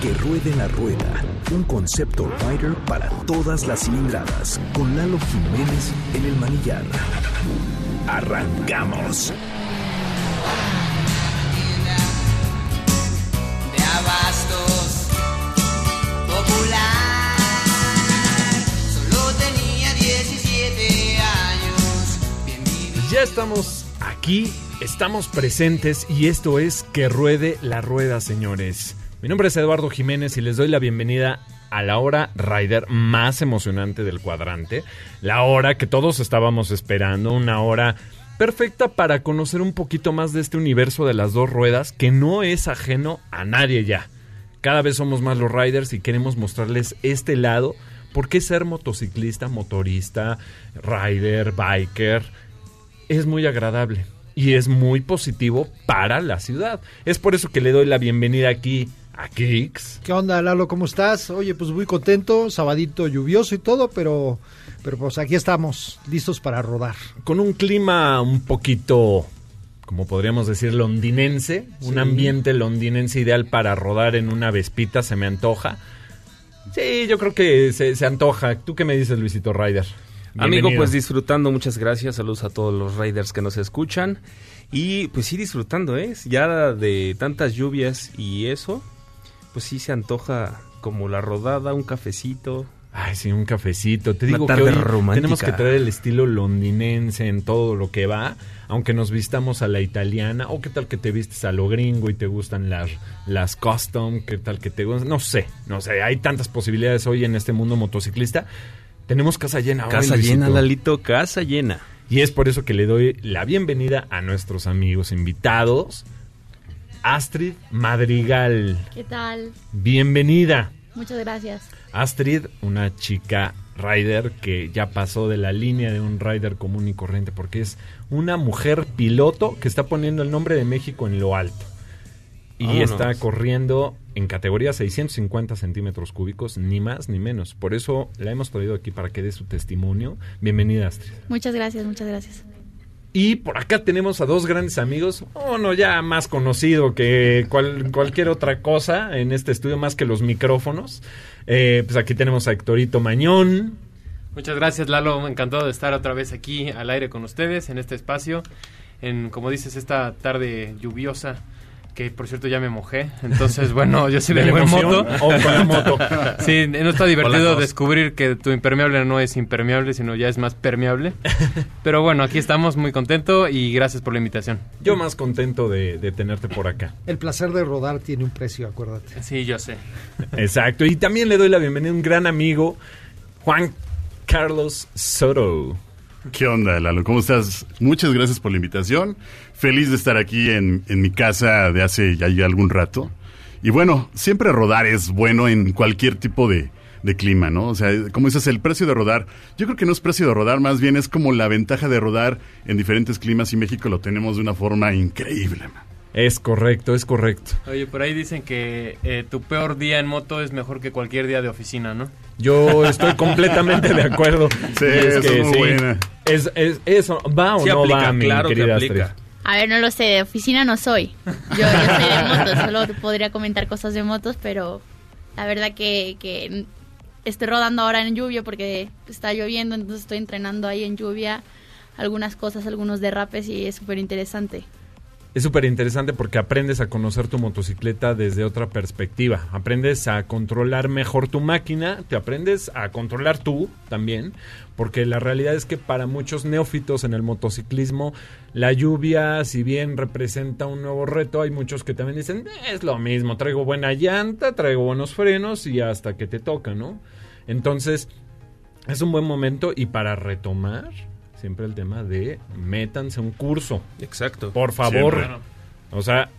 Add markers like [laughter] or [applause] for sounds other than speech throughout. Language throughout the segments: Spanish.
Que ruede la rueda, un concepto rider para todas las cilindradas, con Lalo Jiménez en el manillar. Arrancamos. de abastos popular. Solo tenía 17 años. Bien vivido. Ya estamos aquí, estamos presentes y esto es Que Ruede la Rueda, señores. Mi nombre es Eduardo Jiménez y les doy la bienvenida a la hora rider más emocionante del cuadrante. La hora que todos estábamos esperando, una hora perfecta para conocer un poquito más de este universo de las dos ruedas que no es ajeno a nadie ya. Cada vez somos más los riders y queremos mostrarles este lado. ¿Por qué ser motociclista, motorista, rider, biker? es muy agradable y es muy positivo para la ciudad. Es por eso que le doy la bienvenida aquí a Kicks. ¿Qué onda, Lalo? ¿Cómo estás? Oye, pues muy contento, sabadito lluvioso y todo, pero, pero pues aquí estamos, listos para rodar. Con un clima un poquito, como podríamos decir, londinense. Un ambiente londinense ideal para rodar en una vespita, se me antoja. Sí, yo creo que se, se antoja. ¿Tú qué me dices, Luisito Ryder? Amigo, pues disfrutando, muchas gracias. Saludos a todos los riders que nos escuchan. Y pues sí, disfrutando, ¿eh? Ya de tantas lluvias y eso, pues sí se antoja como la rodada, un cafecito. Ay, sí, un cafecito. Te Una digo que hoy romántica. tenemos que traer el estilo londinense en todo lo que va, aunque nos vistamos a la italiana. O qué tal que te vistes a lo gringo y te gustan las, las custom, qué tal que te gustan. No sé, no sé. Hay tantas posibilidades hoy en este mundo motociclista. Tenemos casa llena hoy, Casa Luisito. llena, Lalito, casa llena. Y es por eso que le doy la bienvenida a nuestros amigos invitados. Astrid Madrigal, ¿Qué tal? bienvenida. Muchas gracias. Astrid, una chica rider que ya pasó de la línea de un rider común y corriente porque es una mujer piloto que está poniendo el nombre de México en lo alto. Y Vámonos. está corriendo en categoría 650 centímetros cúbicos, ni más ni menos. Por eso la hemos traído aquí para que dé su testimonio. Bienvenida, Astrid. Muchas gracias, muchas gracias. Y por acá tenemos a dos grandes amigos, uno ya más conocido que cual- cualquier otra cosa en este estudio, más que los micrófonos. Eh, pues aquí tenemos a Héctorito Mañón. Muchas gracias Lalo, encantado de estar otra vez aquí al aire con ustedes en este espacio, en como dices esta tarde lluviosa, que por cierto ya me mojé, entonces [laughs] bueno, yo sí ¿De vengo en moto. o con la moto? [laughs] Sí, no está divertido descubrir que tu impermeable no es impermeable, sino ya es más permeable. [laughs] Pero bueno, aquí estamos muy contento y gracias por la invitación. Yo más contento de, de tenerte por acá. El placer de rodar tiene un precio, acuérdate. Sí, yo sé. Exacto. Y también le doy la bienvenida a un gran amigo, Juan Carlos Soto. ¿Qué onda, Lalo? ¿Cómo estás? Muchas gracias por la invitación. Feliz de estar aquí en, en mi casa de hace ya, ya algún rato. Y bueno, siempre rodar es bueno en cualquier tipo de, de clima, ¿no? O sea, como dices, el precio de rodar, yo creo que no es precio de rodar, más bien es como la ventaja de rodar en diferentes climas y México lo tenemos de una forma increíble. man. Es correcto, es correcto. Oye, por ahí dicen que eh, tu peor día en moto es mejor que cualquier día de oficina, ¿no? Yo estoy completamente de acuerdo. Sí, es eso que es muy sí. buena. Es, es- eso, ¿va o Sí no aplica, va, mi claro que querida aplica. Astrid? A ver, no lo sé, de oficina no soy. Yo, yo soy de [laughs] motos, solo podría comentar cosas de motos, pero la verdad que, que estoy rodando ahora en lluvia porque está lloviendo, entonces estoy entrenando ahí en lluvia algunas cosas, algunos derrapes y es súper interesante. Es súper interesante porque aprendes a conocer tu motocicleta desde otra perspectiva. Aprendes a controlar mejor tu máquina, te aprendes a controlar tú también, porque la realidad es que para muchos neófitos en el motociclismo, la lluvia, si bien representa un nuevo reto, hay muchos que también dicen, es lo mismo, traigo buena llanta, traigo buenos frenos y hasta que te toca, ¿no? Entonces, es un buen momento y para retomar, siempre el tema de métanse a un curso. Exacto. Por favor. Siempre. O sea,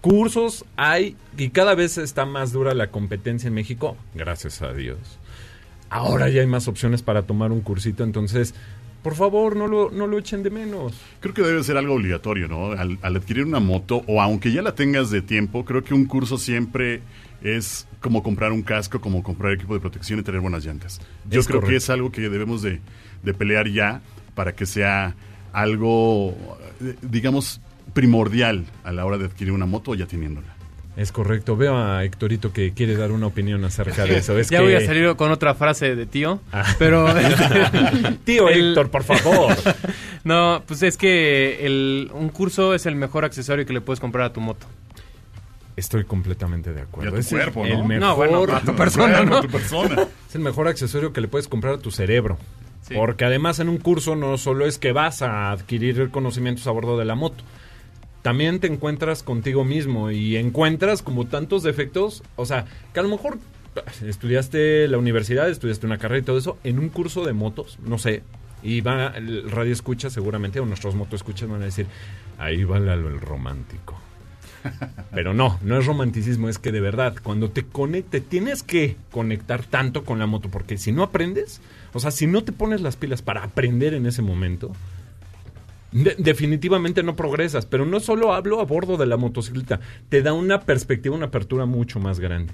cursos hay y cada vez está más dura la competencia en México, gracias a Dios. Ahora ya hay más opciones para tomar un cursito, entonces, por favor, no lo, no lo echen de menos. Creo que debe ser algo obligatorio, ¿no? Al, al adquirir una moto, o aunque ya la tengas de tiempo, creo que un curso siempre es como comprar un casco, como comprar equipo de protección y tener buenas llantas. Yo Es creo que es algo que debemos de, de pelear ya para que sea algo, digamos, primordial a la hora de adquirir una moto o ya teniéndola. Es correcto. Veo a Héctorito que quiere dar una opinión acerca de eso. Es [laughs] ya que- voy a salir con otra frase de tío, Ah. pero... [laughs] Tío el- Héctor, por favor. [laughs] No, pues es que el, un curso es el mejor accesorio que le puedes comprar a tu moto. Estoy completamente de acuerdo. Y a tu Es el- cuerpo, el ¿no? mejor, No, bueno, a tu persona, ¿no? tu persona. es el mejor accesorio que le puedes comprar a tu cerebro. Sí. Porque además en un curso no solo es que vas a adquirir conocimientos a bordo de la moto, también te encuentras contigo mismo y encuentras como tantos defectos, o sea, que a lo mejor estudiaste la universidad, estudiaste una carrera y todo eso, en un curso de motos, no sé, y va el radio escucha seguramente, o nuestros motos escuchas van a decir, ahí va Lalo el romántico. [laughs] Pero no, no es romanticismo, es que de verdad, cuando te conecte, tienes que conectar tanto con la moto, porque si no aprendes, o sea, si no te pones las pilas para aprender en ese momento, de- definitivamente no progresas. Pero no solo hablo a bordo de la motocicleta, te da una perspectiva, una apertura mucho más grande.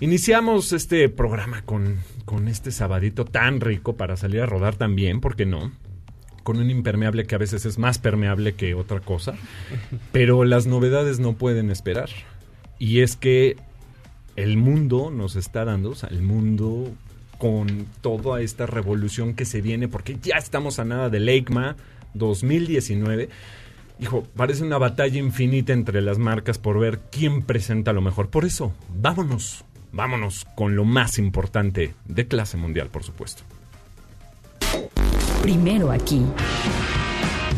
Iniciamos este programa con, con este sabadito tan rico para salir a rodar también, ¿por qué no? Con un impermeable que a veces es más permeable que otra cosa. Pero las novedades no pueden esperar. Y es que el mundo nos está dando, o sea, el mundo con toda esta revolución que se viene, porque ya estamos a nada del EICMA 2019. Hijo, parece una batalla infinita entre las marcas por ver quién presenta lo mejor. Por eso, vámonos, vámonos con lo más importante de clase mundial, por supuesto. Primero aquí.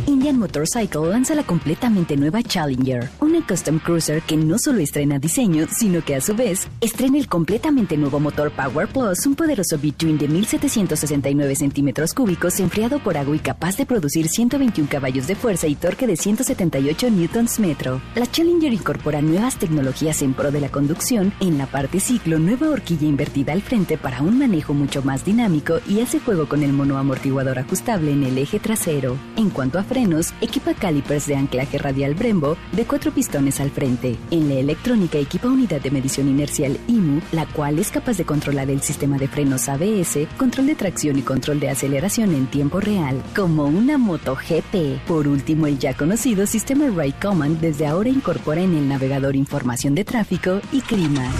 Indian Motorcycle lanza la completamente nueva Challenger, una custom cruiser que no solo estrena diseño, sino que a su vez estrena el completamente nuevo motor Power Plus, un poderoso B-Twin de 1769 centímetros cúbicos enfriado por agua y capaz de producir 121 caballos de fuerza y torque de 178 newtons metro. La Challenger incorpora nuevas tecnologías en pro de la conducción, en la parte ciclo nueva horquilla invertida al frente para un manejo mucho más dinámico y hace juego con el monoamortiguador ajustable en el eje trasero. En cuanto a frenos, equipa calipers de anclaje radial Brembo de cuatro pistones al frente. En la electrónica equipa unidad de medición inercial IMU, la cual es capaz de controlar el sistema de frenos ABS, control de tracción y control de aceleración en tiempo real, como una moto GP. Por último, el ya conocido sistema Ride Command desde ahora incorpora en el navegador información de tráfico y clima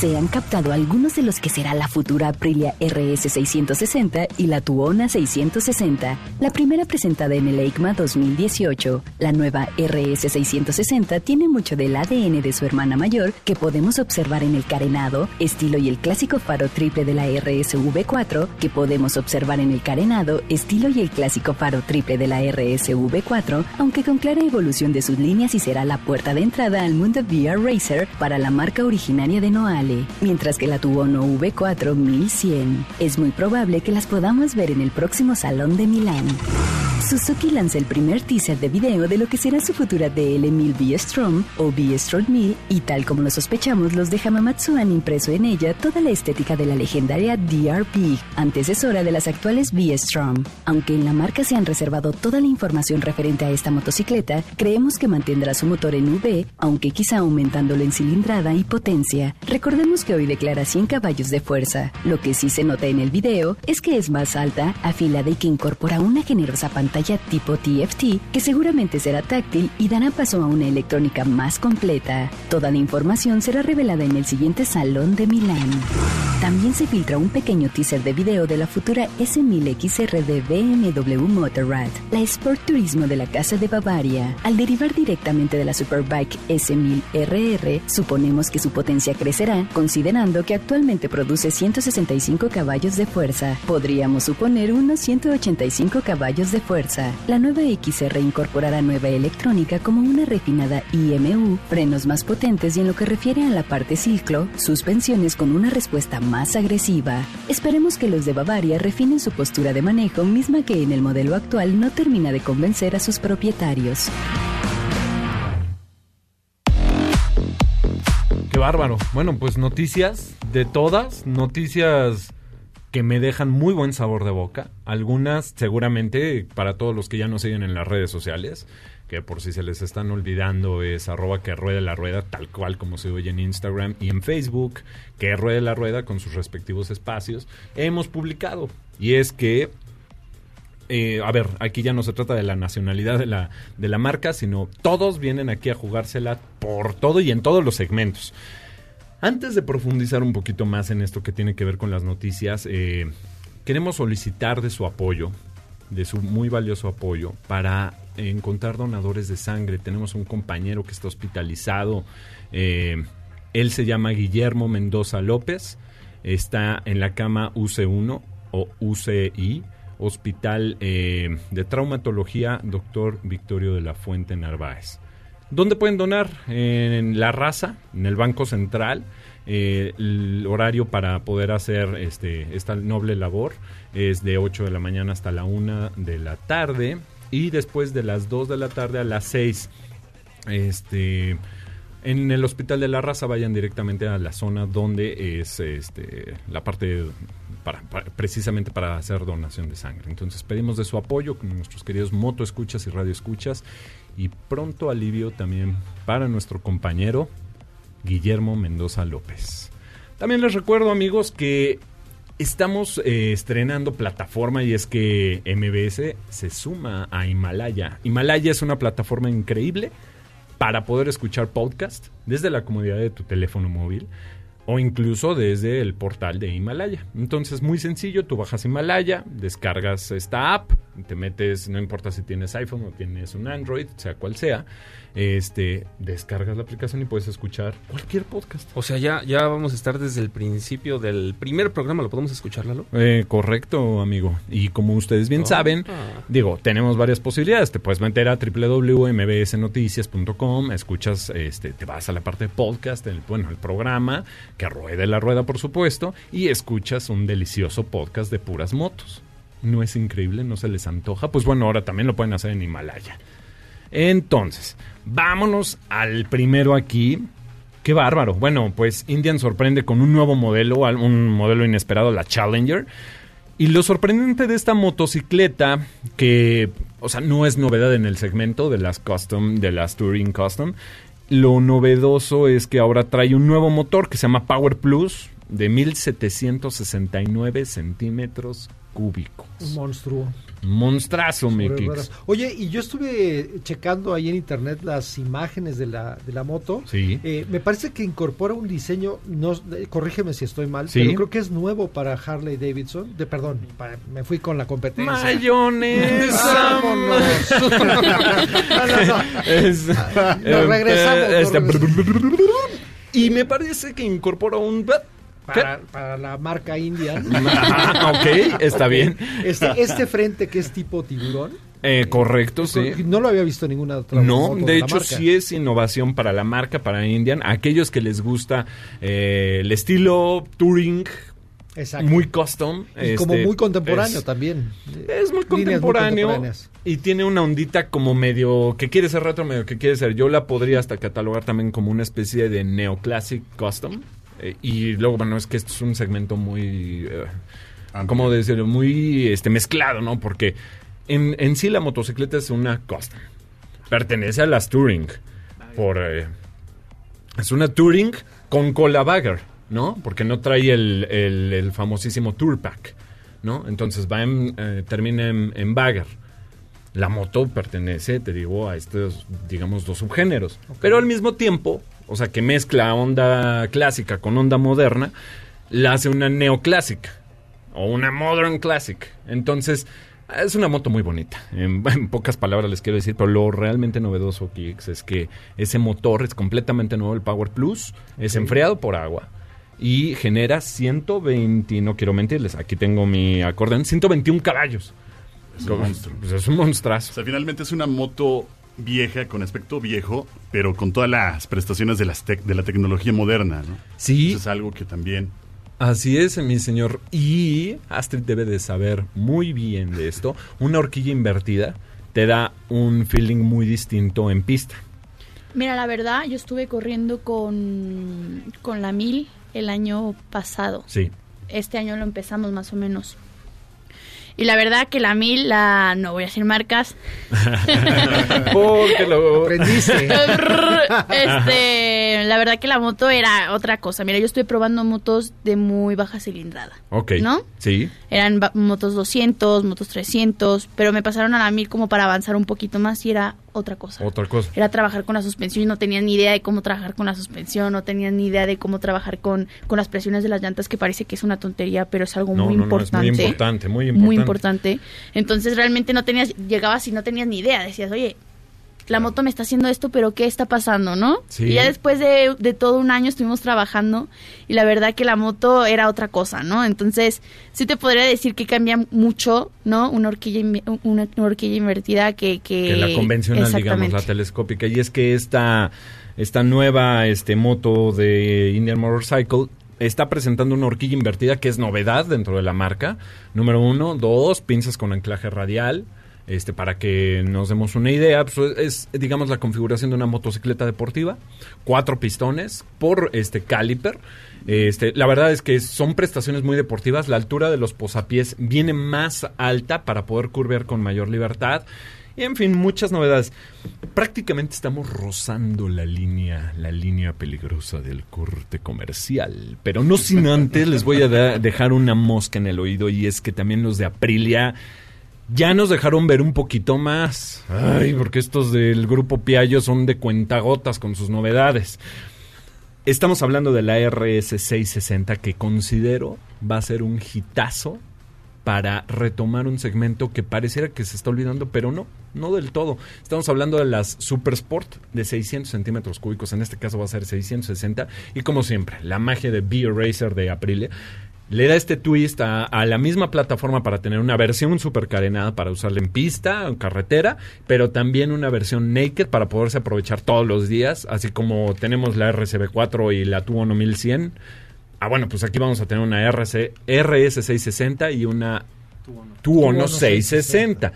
se han captado algunos de los que será la futura Aprilia RS660 y la Tuona 660, la primera presentada en el EICMA 2018, la nueva RS660 tiene mucho del ADN de su hermana mayor que podemos observar en el carenado, estilo y el clásico faro triple de la RSV4 que podemos observar en el carenado, estilo y el clásico faro triple de la RSV4, aunque con clara evolución de sus líneas y será la puerta de entrada al mundo VR Racer para la marca originaria de Noale, mientras que la Tuono V4 1100. Es muy probable que las podamos ver en el próximo Salón de Milán. Suzuki lanza el primer teaser de video de lo que será su futura DL1000 VST V-Strom o V-Strom 1000 y tal como lo sospechamos, los de Hamamatsu han impreso en ella toda la estética de la legendaria DRP, antecesora de las actuales V-Strom. Aunque en la marca se han reservado toda la información referente a esta motocicleta, creemos que mantendrá su motor en V, aunque quizá aumentándolo en cilindrada y potencia. Recordemos que hoy declara 100 caballos de fuerza. Lo que sí se nota en el video es que es más alta, afilada y que incorpora una generosa pantalla tipo TFT que seguramente será táctil y dará paso a una electrónica más completa. Toda la información será revelada en el siguiente Salón de Milán. También se filtra un pequeño teaser de video de la futura S1000XR de BMW Motorrad, la Sport Turismo de la Casa de Bavaria. Al derivar directamente de la Superbike S1000RR, suponemos que su potencia crecerá, considerando que actualmente produce 165 caballos de fuerza. Podríamos suponer unos 185 caballos de fuerza. La nueva XR incorporará nueva electrónica como una refinada IMU, frenos más potentes y en lo que refiere a la parte ciclo, suspensiones con una respuesta más agresiva. Esperemos que los de Bavaria refinen su postura de manejo, misma que en el modelo actual no termina de convencer a sus propietarios. Qué bárbaro. Bueno, pues noticias de todas, noticias que me dejan muy buen sabor de boca. Algunas seguramente para todos los que ya nos siguen en las redes sociales, que por si se les están olvidando es arroba que ruede la rueda, tal cual como se oye en Instagram y en Facebook, que ruede la rueda con sus respectivos espacios, hemos publicado. Y es que eh, a ver, aquí ya no se trata de la nacionalidad de la, de la marca, sino todos vienen aquí a jugársela por todo y en todos los segmentos. Antes de profundizar un poquito más en esto que tiene que ver con las noticias, eh, queremos solicitar de su apoyo, de su muy valioso apoyo, para encontrar donadores de sangre. Tenemos un compañero que está hospitalizado. eh, él se llama Guillermo Mendoza López. Está en la cama UC1 o UCI, Hospital eh, de Traumatología Doctor Victorio de la Fuente Narváez. ¿Dónde pueden donar? En La Raza, en el Banco Central. Eh, el horario para poder hacer este, esta noble labor es de 8 de la mañana hasta la 1 de la tarde y después de las 2 de la tarde a las 6. Este, en el Hospital de la Raza vayan directamente a la zona donde es este, la parte para, precisamente para hacer donación de sangre. Entonces pedimos de su apoyo con nuestros queridos moto escuchas y radio escuchas y pronto alivio también para nuestro compañero Guillermo Mendoza López. También les recuerdo amigos que estamos eh, estrenando plataforma y es que MBS se suma a Himalaya. Himalaya es una plataforma increíble para poder escuchar podcast desde la comodidad de tu teléfono móvil o incluso desde el portal de Himalaya. Entonces, muy sencillo, tú bajas Himalaya, descargas esta app, te metes, no importa si tienes iPhone o tienes un Android, sea cual sea, este, descargas la aplicación y puedes escuchar cualquier podcast. O sea, ya, ya vamos a estar desde el principio del primer programa, ¿lo podemos escuchar, Lalo? Eh, correcto, amigo. Y como ustedes bien Oh. saben, Ah. digo, tenemos varias posibilidades. Te puedes meter a www.mbsnoticias.com, escuchas, este, te vas a la parte de podcast, el, bueno, el programa, que ruede la rueda, por supuesto, y escuchas un delicioso podcast de puras motos. ¿No es increíble? ¿No se les antoja? Pues bueno, ahora también lo pueden hacer en Himalaya. Entonces, vámonos al primero aquí. Qué bárbaro. Bueno, pues Indian sorprende con un nuevo modelo, un modelo inesperado, la Challenger. Y lo sorprendente de esta motocicleta, que, o sea, no es novedad en el segmento de las custom, de las Touring Custom. Lo novedoso es que ahora trae un nuevo motor que se llama Power Plus de 1769 centímetros cúbicos. Un monstruo. Monstrazo, ruedas. Oye, y yo estuve checando ahí en internet las imágenes de la, de la moto. Sí. Eh, me parece que incorpora un diseño, no, eh, corrígeme si estoy mal, Sí. pero creo que es nuevo para Harley Davidson. De, perdón, para- me fui con la competencia. Mayonesa. [laughs] [laughs] Regresamos, eh, este- nos Y me parece que incorpora un... Para, para la marca Indian. [laughs] Ah, ok, está bien. Este, este frente que es tipo tiburón. Eh, correcto, sí. No lo había visto en ninguna otra No, de hecho marca. sí es innovación para la marca, para Indian. Aquellos que les gusta eh, el estilo touring, Exacto. muy custom. Y como este, muy contemporáneo es- también. Es muy contemporáneo y tiene una ondita como medio que quiere ser retro, medio que quiere ser. Yo la podría hasta catalogar también como una especie de neoclassic custom. Eh, y luego, bueno, es que esto es un segmento muy, eh, ¿cómo decirlo? Muy este, mezclado, ¿no? Porque en, en sí la motocicleta es una custom. Pertenece a las Touring. Por, eh, es una Touring con cola bagger, ¿no? Porque no trae el, el- el famosísimo Tour Pack, ¿no? Entonces va en, eh, termina en, en bagger. La moto pertenece, te digo, a estos, digamos, dos subgéneros. Pero al mismo tiempo, o sea, que mezcla onda clásica con onda moderna, la hace una neoclásica o una modern classic. Entonces, es una moto muy bonita. En, [laughs] en pocas palabras les quiero decir, pero lo realmente novedoso, Kix, es que ese motor es completamente nuevo, el Power Plus, es enfriado por agua y genera 120, no quiero mentirles, aquí tengo mi acordeón, 121 caballos. Es un Como- monstruo. pues es un monstrazo. O sea, finalmente es una moto vieja, con aspecto viejo, pero con todas las prestaciones de, las tec- de la tecnología moderna, ¿no? Sí. Eso es algo que también... Así es, mi señor. Y Astrid debe de saber muy bien de esto. Una horquilla invertida te da un feeling muy distinto en pista. Mira, la verdad, yo estuve corriendo con, con la mil el año pasado. Sí. Este año lo empezamos más o menos. Y la verdad que la mil, la no voy a decir marcas. [laughs] Porque lo Aprendiste. [laughs] este la verdad que la moto era otra cosa. Mira, yo estoy probando motos de muy baja cilindrada. Ok. ¿No? Sí. Eran motos 200, motos 300, pero me pasaron a la 1000 como para avanzar un poquito más y era otra cosa. Otra cosa. Era trabajar con la suspensión y no tenía ni idea de cómo trabajar con la suspensión, no tenía ni idea de cómo trabajar con, con las presiones de las llantas, que parece que es una tontería, pero es algo No, muy no, no, es importante. muy importante, muy importante. Muy importante. Entonces realmente no tenías, llegabas y no tenías ni idea, decías, oye, la moto me está haciendo esto, pero ¿qué está pasando, no? Sí. Y ya después de, de todo un año estuvimos trabajando y la verdad que la moto era otra cosa, ¿no? Entonces, sí te podría decir que cambia mucho, ¿no? Una horquilla, una, una horquilla invertida que... Que, que la convencional, digamos, la telescópica. Y es que esta, esta nueva este, moto de Indian Motorcycle está presentando una horquilla invertida que es novedad dentro de la marca. Número uno. Dos, pinzas con anclaje radial. Este, para que nos demos una idea, pues, es, digamos, la configuración de una motocicleta deportiva. Cuatro pistones por este caliper. Este, la verdad es que son prestaciones muy deportivas. La altura de los posapiés viene más alta para poder curvear con mayor libertad. Y en fin, muchas novedades. Prácticamente estamos rozando la línea, la línea peligrosa del corte comercial. Pero no sin antes les voy a dejar una mosca en el oído y es que también los de Aprilia ya nos dejaron ver un poquito más. Ay, porque estos del grupo Piaggio son de cuentagotas con sus novedades. Estamos hablando de la RS660 que considero va a ser un hitazo para retomar un segmento que pareciera que se está olvidando, pero no, no del todo. Estamos hablando de las Super Sport de 600 centímetros cúbicos, en este caso va a ser 660, y como siempre, la magia de B-Racer de Aprilia le da este twist a, a la misma plataforma para tener una versión super carenada para usarla en pista, en carretera, pero también una versión naked para poderse aprovechar todos los días, así como tenemos la RCB4 y la Tuono 1100. Ah, bueno, pues aquí vamos a tener una RC, RS660 y una Tuono 660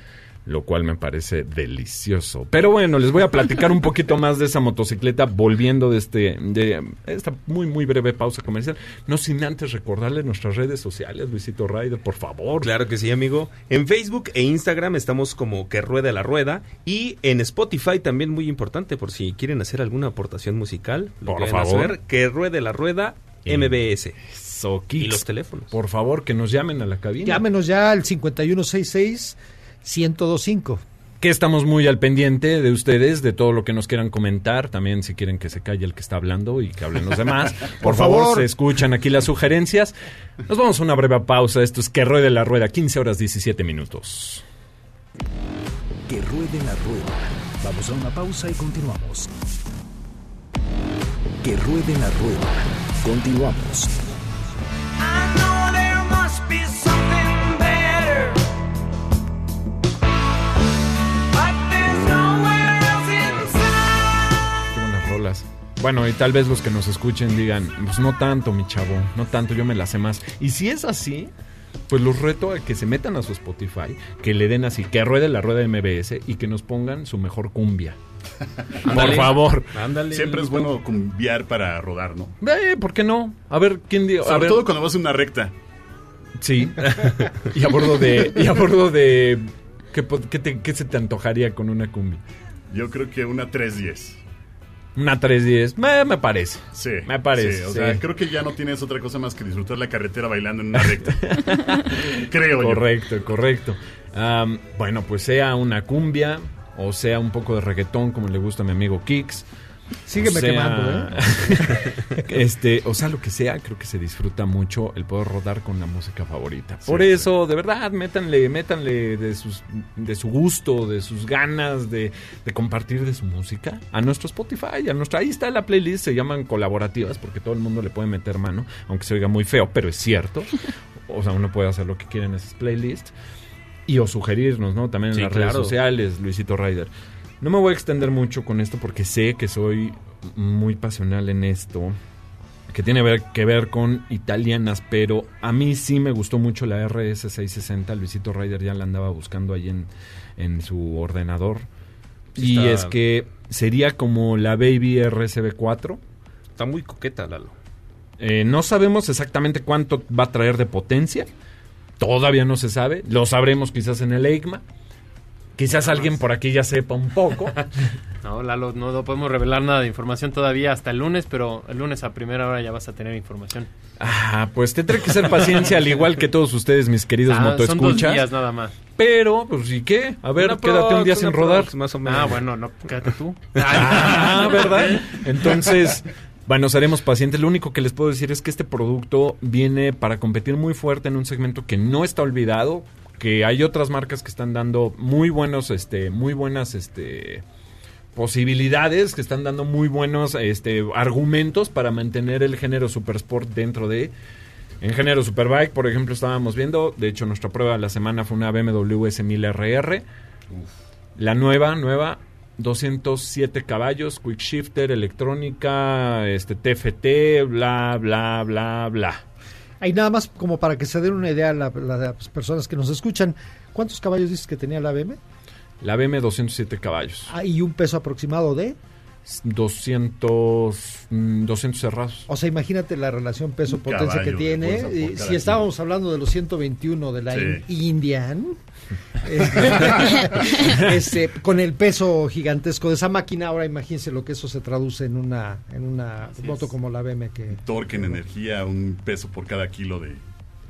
lo cual me parece delicioso. Pero bueno, les voy a platicar un poquito más de esa motocicleta volviendo de este de esta muy muy breve pausa comercial, no sin antes recordarle nuestras redes sociales, Luisito Ryder, por favor. Claro que sí, amigo. En Facebook e Instagram estamos como que rueda la rueda y en Spotify también muy importante por si quieren hacer alguna aportación musical, lo Por favor. hacer, que ruede la rueda Y- MBS So, y los teléfonos. por favor, que nos llamen a la cabina. Llámenos ya al 5166-1025. Que estamos muy al pendiente de ustedes, de todo lo que nos quieran comentar. También si quieren que se calle el que está hablando y que hablen los demás. [laughs] Por, Por favor, favor. se escuchan aquí las sugerencias. Nos vamos a una breve pausa. Esto es Que Ruede la Rueda, 15 horas 17 minutos. Que ruede la rueda. Vamos a una pausa y continuamos. Que ruede la rueda. Continuamos. Bueno, y tal vez los que nos escuchen digan, pues no tanto, mi chavo, no tanto, yo me la sé más. Y si es así, pues los reto a que se metan a su Spotify, que le den así, que ruede la rueda MBS y que nos pongan su mejor cumbia. [laughs] Por favor. Ándale. Siempre es bueno cambiar para rodar, ¿no? Eh, ¿Por qué no? A ver, ¿quién dio? A Sobre ver. todo cuando vas en una recta. Sí. [laughs] y a bordo de... Y a bordo de... ¿Qué, qué te- qué se te antojaría con una cumbia? Yo creo que una 310. Una 310. Me, me parece. Sí. Me parece, sí, o sí. sea, creo que ya no tienes otra cosa más que disfrutar la carretera bailando en una recta. [laughs] creo yo. Correcto, correcto. Bueno, pues sea una cumbia o sea un poco de reggaetón como le gusta a mi amigo Kix. Sígueme o sea- quemando, ¿eh? [laughs] este, o sea, lo que sea, creo que se disfruta mucho el poder rodar con la música favorita. Por sí. eso, de verdad, métanle, métanle de sus de su gusto, de sus ganas de, de compartir de su música a nuestro Spotify, a nuestra ahí está la playlist, se llaman colaborativas porque todo el mundo le puede meter mano, aunque se oiga muy feo, pero es cierto. [laughs] O sea, uno puede hacer lo que quiera en esas playlists. Y o sugerirnos, ¿no? También en Sí, las redes sociales, Luisito Ryder. No me voy a extender mucho con esto porque sé que soy muy pasional en esto, que tiene ver- que ver con italianas, pero a mí sí me gustó mucho la RS660. Luisito Ryder ya la andaba buscando ahí en, en su ordenador. Sí y es que sería como la Baby RSB4. Está muy coqueta, Lalo. Eh, no sabemos exactamente cuánto va a traer de potencia. Todavía no se sabe. Lo sabremos quizás en el EICMA. Quizás alguien por aquí ya sepa un poco. [laughs] No, Lalo, no, no podemos revelar nada de información todavía hasta el lunes, pero el lunes a primera hora ya vas a tener información. Ah, pues tendré que ser paciencia, al igual que todos ustedes, mis queridos Ah, son dos motoescuchas. días nada más. Pero, pues, ¿y qué? A ver, Una quédate un día sin rodar. más o menos. Ah, bueno, no, quédate tú. [laughs] Ah, ¿verdad? Entonces, bueno, seremos pacientes. Lo único que les puedo decir es que este producto viene para competir muy fuerte en un segmento que no está olvidado, que hay otras marcas que están dando muy buenos, este, muy buenas, este posibilidades, que están dando muy buenos este, argumentos para mantener el género Supersport dentro de... En género Superbike, por ejemplo, estábamos viendo, de hecho nuestra prueba de la semana fue una BMW S1000RR. La nueva, nueva, 207 caballos, quick shifter, electrónica, este TFT, bla, bla, bla, bla. Ahí nada más como para que se den una idea la- la- las personas que nos escuchan. ¿Cuántos caballos dices que tenía la BM? La BM 207 caballos. Ah, y un peso aproximado de... 200, mm, 200 cerrados. O sea, imagínate la relación peso-potencia que tiene. Si estábamos hablando de los 121 de la Sí. In- Indian, [laughs] eh, [laughs] este, con el peso gigantesco de esa máquina, ahora imagínense lo que eso se traduce en una, en una moto como la BM que Torque en energía, un peso por cada kilo de...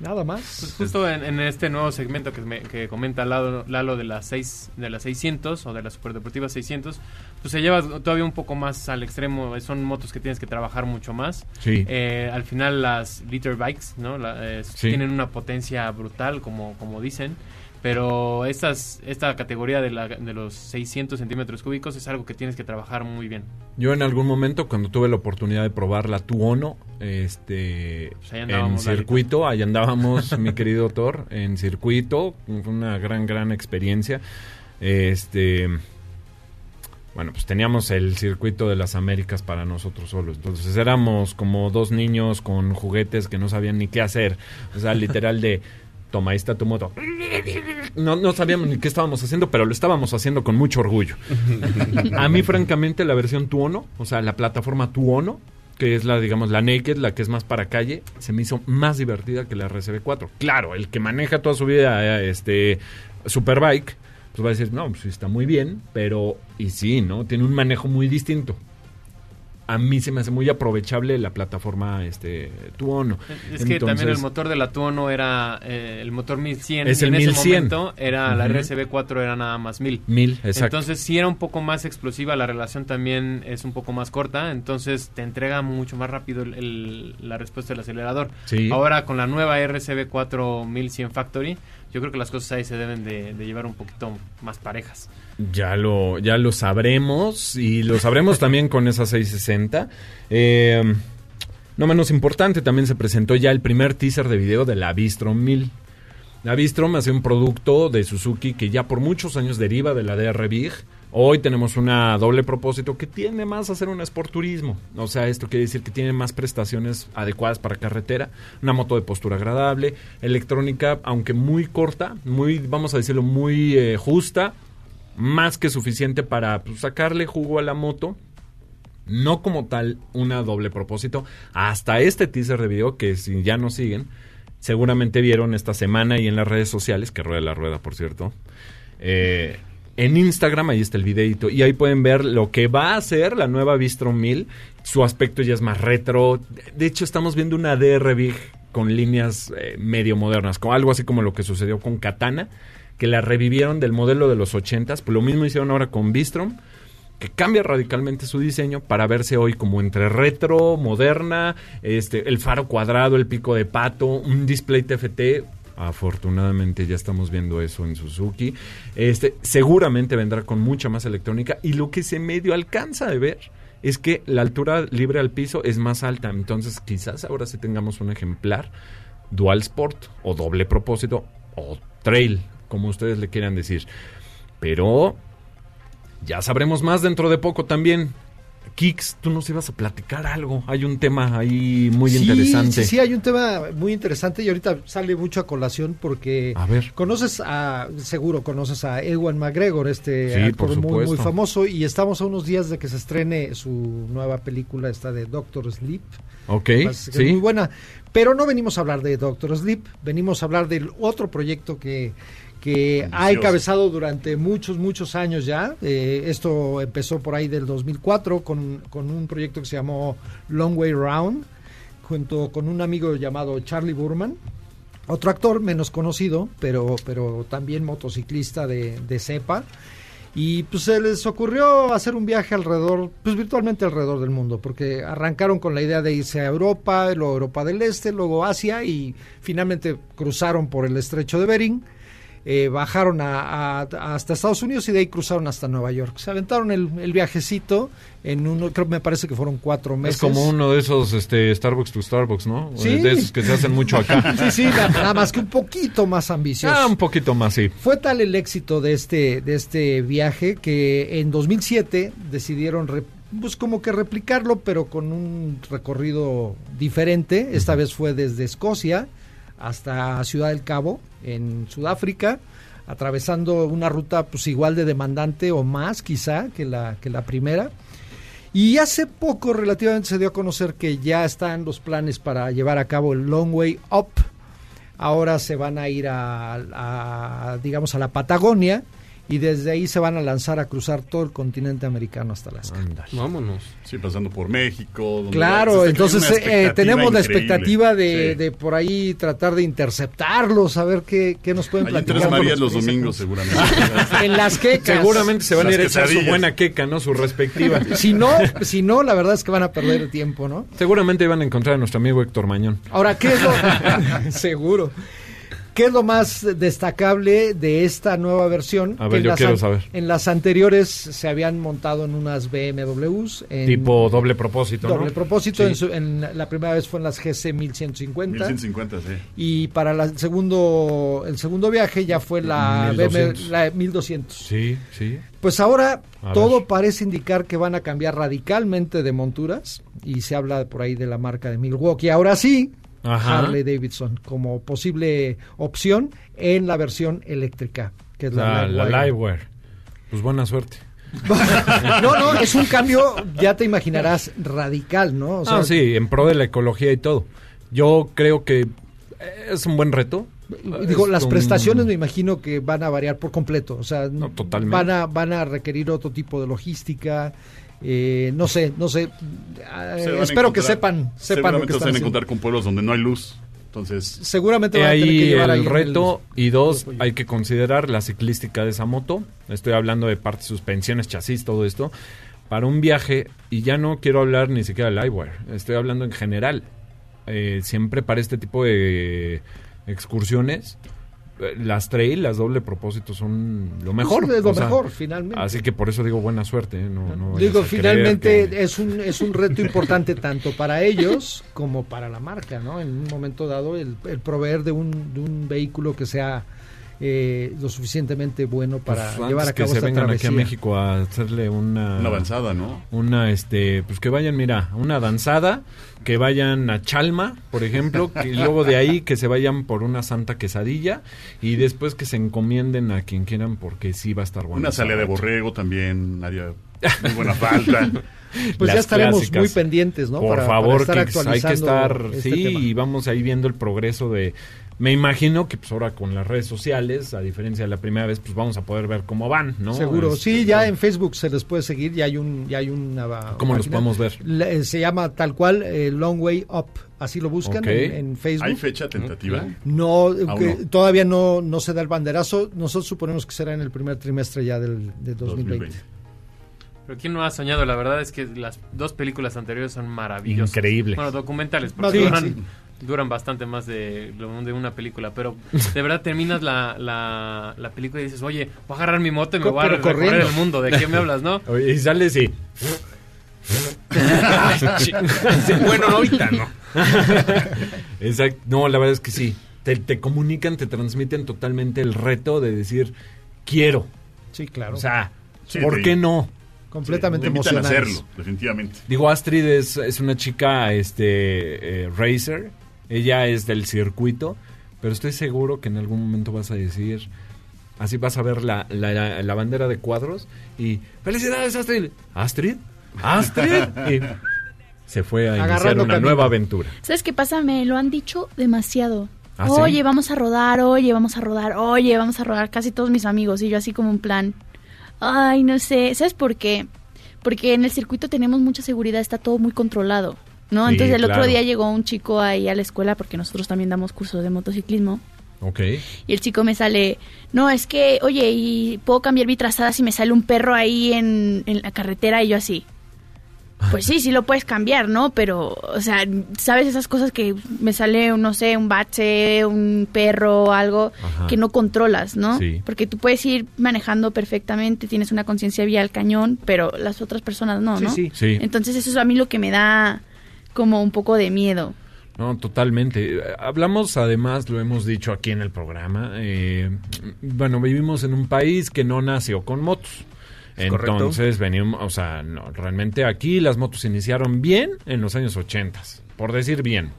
nada Pues más. justo en, en este nuevo segmento que, me- que comenta Lalo, Lalo de las seis, de las 600 o de la Superdeportiva 600, pues se lleva todavía un poco más al extremo. Son motos que tienes que trabajar mucho más. Sí. Eh, al final las liter bikes, ¿no? La- eh, Sí. Tienen una potencia brutal, como, como dicen. Pero estas, esta categoría de, la, de los 600 centímetros cúbicos es algo que tienes que trabajar muy bien. Yo en algún momento, cuando tuve la oportunidad de probar la Tuono, este, Pues en circuito, ahí andábamos, mi [laughs] querido Thor, en circuito, fue una gran, gran experiencia. Este, bueno, pues teníamos el circuito de las Américas para nosotros solos. Entonces éramos como dos niños con juguetes que no sabían ni qué hacer. O sea, literal de, toma, ahí está tu moto. No, no sabíamos ni qué estábamos haciendo, pero lo estábamos haciendo con mucho orgullo. [laughs] A mí, francamente, la versión Tuono, o sea, la plataforma Tuono, que es la, digamos, la Naked, la que es más para calle, se me hizo más divertida que la RCB4. Claro, el que maneja toda su vida eh, este Superbike, pues va a decir, no, pues está muy bien, pero, y sí, ¿no? Tiene un manejo muy distinto. A mí se me hace muy aprovechable la plataforma este Tuono. Es que también el motor de la Tuono era eh, el motor 1100 Es el en ese 1100. momento era la Ujú. RCB4 era nada más 1000. Mil, exacto. Entonces sí era un poco más explosiva, la relación también es un poco más corta, entonces te entrega mucho más rápido el- el- la respuesta del acelerador. Sí. Ahora con la nueva RCB4 1100 Factory, yo creo que las cosas ahí se deben de, de llevar un poquito más parejas. Ya lo, ya lo sabremos y lo sabremos también con esa 660. Eh, no menos importante, también se presentó ya el primer teaser de video de la Bistrom 1000. La Bistrom hace un producto de Suzuki que ya por muchos años deriva de la DR Big. Hoy tenemos una doble propósito que tiene más a ser un sport turismo. O sea, esto quiere decir que tiene más prestaciones adecuadas para carretera. Una moto de postura agradable. Electrónica, aunque muy corta, muy, vamos a decirlo, muy eh, justa. Más que suficiente para pues, sacarle jugo a la moto. No como tal una doble propósito. Hasta este teaser de video que si ya no siguen, seguramente vieron esta semana y en las redes sociales, que rueda la rueda, por cierto. Eh, en Instagram, ahí está el videito. Y ahí pueden ver lo que va a ser la nueva Bistrom 1000. Su aspecto ya es más retro. De hecho, estamos viendo una DR Big con líneas eh, medio modernas. Con algo así como lo que sucedió con Katana. Que la revivieron del modelo de los 80s. Pues lo mismo hicieron ahora con Bistrom que cambia radicalmente su diseño para verse hoy como entre retro, moderna, este, el faro cuadrado, el pico de pato, un display TFT. Afortunadamente ya estamos viendo eso en Suzuki. Este, seguramente vendrá con mucha más electrónica y lo que se medio alcanza de ver es que la altura libre al piso es más alta. Entonces quizás ahora sí tengamos un ejemplar dual sport o doble propósito o trail, como ustedes le quieran decir. Pero ya sabremos más dentro de poco también. Kix, tú nos ibas a platicar algo. Hay un tema ahí muy Sí, interesante. Sí, sí, hay un tema muy interesante y ahorita sale mucho a colación porque A ver. conoces a, seguro conoces a Ewan McGregor, este Sí, actor muy, muy famoso y estamos a unos días de que se estrene su nueva película, esta de Doctor Sleep. Ok, sí. es muy buena. Pero no venimos a hablar de Doctor Sleep, venimos a hablar del otro proyecto que, que ha encabezado durante muchos, muchos años ya. Eh, esto empezó por ahí del 2004 con, con un proyecto que se llamó Long Way Round, junto con un amigo llamado Charlie Burman. Otro actor menos conocido, pero, pero también motociclista de, de cepa. Y pues se les ocurrió hacer un viaje alrededor, pues virtualmente alrededor del mundo, porque arrancaron con la idea de irse a Europa, luego Europa del Este, luego Asia y finalmente cruzaron por el estrecho de Bering, eh, bajaron a- a- hasta Estados Unidos y de ahí cruzaron hasta Nueva York. Se aventaron el, el viajecito en uno, creo que me parece que fueron cuatro meses. Es como uno de esos este, Starbucks to Starbucks, ¿no? Sí. De esos que se hacen mucho acá. [laughs] Sí, sí, na- nada más que un poquito más ambicioso. Ah, un poquito más, sí. Fue tal el éxito de este, de este viaje que en 2007 decidieron re- pues como que replicarlo, pero con un recorrido diferente. Esta vez fue desde Escocia hasta Ciudad del Cabo, en Sudáfrica, atravesando una ruta pues igual de demandante o más quizá que la, que la primera. Y hace poco relativamente se dio a conocer que ya están los planes para llevar a cabo el Long Way Up. Ahora se van a ir a, a, digamos, a la Patagonia y desde ahí se van a lanzar a cruzar todo el continente americano hasta Alaska. Vámonos. Sí, pasando por México. donde Claro, entonces eh, tenemos la expectativa de, Sí. de por ahí tratar de interceptarlos, a ver qué, qué nos pueden en platicar. Tres Marías los domingos, seguramente. [laughs] En las quecas. Seguramente se van a ir a echar su buena queca, ¿no? Su respectiva. [laughs] Si no, si no, la verdad es que van a perder el tiempo, ¿no? Seguramente iban a encontrar a nuestro amigo Héctor Mañón. Ahora, ¿qué es lo [laughs] seguro? ¿Qué es lo más destacable de esta nueva versión? A ver, yo las quiero saber. En las anteriores se habían montado en unas BMWs. En Tipo doble propósito, ¿no? doble propósito. Sí. En, su- en la primera vez fue en las GC 1150. 1150, sí. Y para la- el segundo el segundo viaje ya fue la 1200. BM, la 1200. Sí, sí. Pues ahora A todo ver. parece indicar que van a cambiar radicalmente de monturas y se habla por ahí de la marca de Milwaukee. Ahora sí, Ajá. Harley Davidson como posible opción en la versión eléctrica, que es la, La, la Livewire. Pues buena suerte. [laughs] No, no, es un cambio, ya te imaginarás, radical, ¿no? O sea, ah, sí, en pro de la ecología y todo. Yo creo que es un buen reto. Digo, Es las un- prestaciones me imagino que van a variar por completo, o sea, No, totalmente. van a van a requerir otro tipo de logística, eh, no sé, no sé, ah, espero que sepan, sepan lo Seguramente que se van están a haciendo. encontrar con pueblos donde no hay luz. Entonces, Seguramente van a tener que ahí llevar el ahí reto y dos, hay que considerar la ciclística de esa moto. Estoy hablando de partes, suspensiones, chasis, todo esto. Para un viaje, y ya no quiero hablar ni siquiera de Livewire, estoy hablando en general. Eh, siempre para este tipo de excursiones, eh, las trail, las doble propósito son lo mejor. es lo o sea, mejor, finalmente. Así que por eso digo buena suerte. ¿eh? No, no Digo, finalmente que- es un es un reto importante tanto para ellos como para la marca, ¿no? En un momento dado el, el proveer de un, de un vehículo que sea eh, lo suficientemente bueno para pues, llevar antes a cabo que se esta vengan travesía. aquí a México a hacerle una, una avanzada, ¿no? una este pues que vayan mira una danzada que vayan a Chalma por ejemplo que, [laughs] y luego de ahí que se vayan por una santa quesadilla y después que se encomienden a quien quieran porque sí va a estar bueno Una salida de borrego también haría muy buena falta. Pues ya estaremos clásicas. muy pendientes, ¿no? por Para- para favor estar que hay que estar este sí tema. y vamos ahí viendo el progreso de me imagino que pues ahora con las redes sociales a diferencia de la primera vez pues vamos a poder ver cómo van no Seguro, Este, sí, ya en Facebook se les puede seguir, ya hay un, ya hay una ¿Cómo los página. podemos ver? Eh, se llama tal cual eh, Long Way Up, así lo buscan en, en Facebook. ¿Hay fecha tentativa? No, Aún que no. todavía no, no se da el banderazo. Nosotros suponemos que será en el primer trimestre ya del, del 2020. 2020. Pero quién no ha soñado, la verdad es que las dos películas anteriores son maravillosas. Increíbles. Bueno, documentales, porque bien, duran, sí. Duran bastante más de, de una película, pero de verdad terminas la, la, la película y dices, oye, voy a agarrar mi moto y me voy a recorrer corriendo. el mundo, ¿de qué me hablas, no? [laughs] Oye, y sales y [laughs] bueno, ahorita no. [laughs] Exacto. No, la verdad es que sí. Te, te comunican, te transmiten totalmente el reto de decir, quiero. Sí, claro. O sea, Sí, ¿por qué no? completamente a emocionales. hacerlo, definitivamente. Digo, Astrid es, es una chica este, eh, racer. Ella es del circuito. Pero estoy seguro que en algún momento vas a decir... Así vas a ver la, la, la bandera de cuadros y... ¡Felicidades, Astrid! ¿Astrid? ¿Astrid? [laughs] Y, se fue a iniciar una camino. nueva aventura. ¿Sabes qué pasa? Me lo han dicho demasiado. ¿Ah, sí? oye, vamos a rodar, oye, vamos a rodar, oye, vamos a rodar. Casi todos mis amigos y yo así como un plan. Ay, no sé. ¿Sabes por qué? Porque en el circuito tenemos mucha seguridad, está todo muy controlado. ¿No? Sí, Entonces el claro. otro día llegó un chico ahí a la escuela porque nosotros también damos cursos de motociclismo. Ok. Y el chico me sale, no, es que, oye, ¿y puedo cambiar mi trazada si me sale un perro ahí en, en la carretera? Y yo así, pues sí, sí lo puedes cambiar, ¿no? Pero, o sea, ¿sabes esas cosas que me sale, no sé, un bache, un perro, algo Ajá. que no controlas, ¿no? Sí. Porque tú puedes ir manejando perfectamente, tienes una conciencia vial cañón, pero las otras personas no, Sí, ¿no? sí. Sí. Entonces eso es a mí lo que me da como un poco de miedo. No, totalmente. Hablamos, además, lo hemos dicho aquí en el programa, eh, bueno, vivimos en un país que no nació con motos. Entonces, venimos, o sea, no, realmente aquí las motos iniciaron bien en los años 80, por decir bien.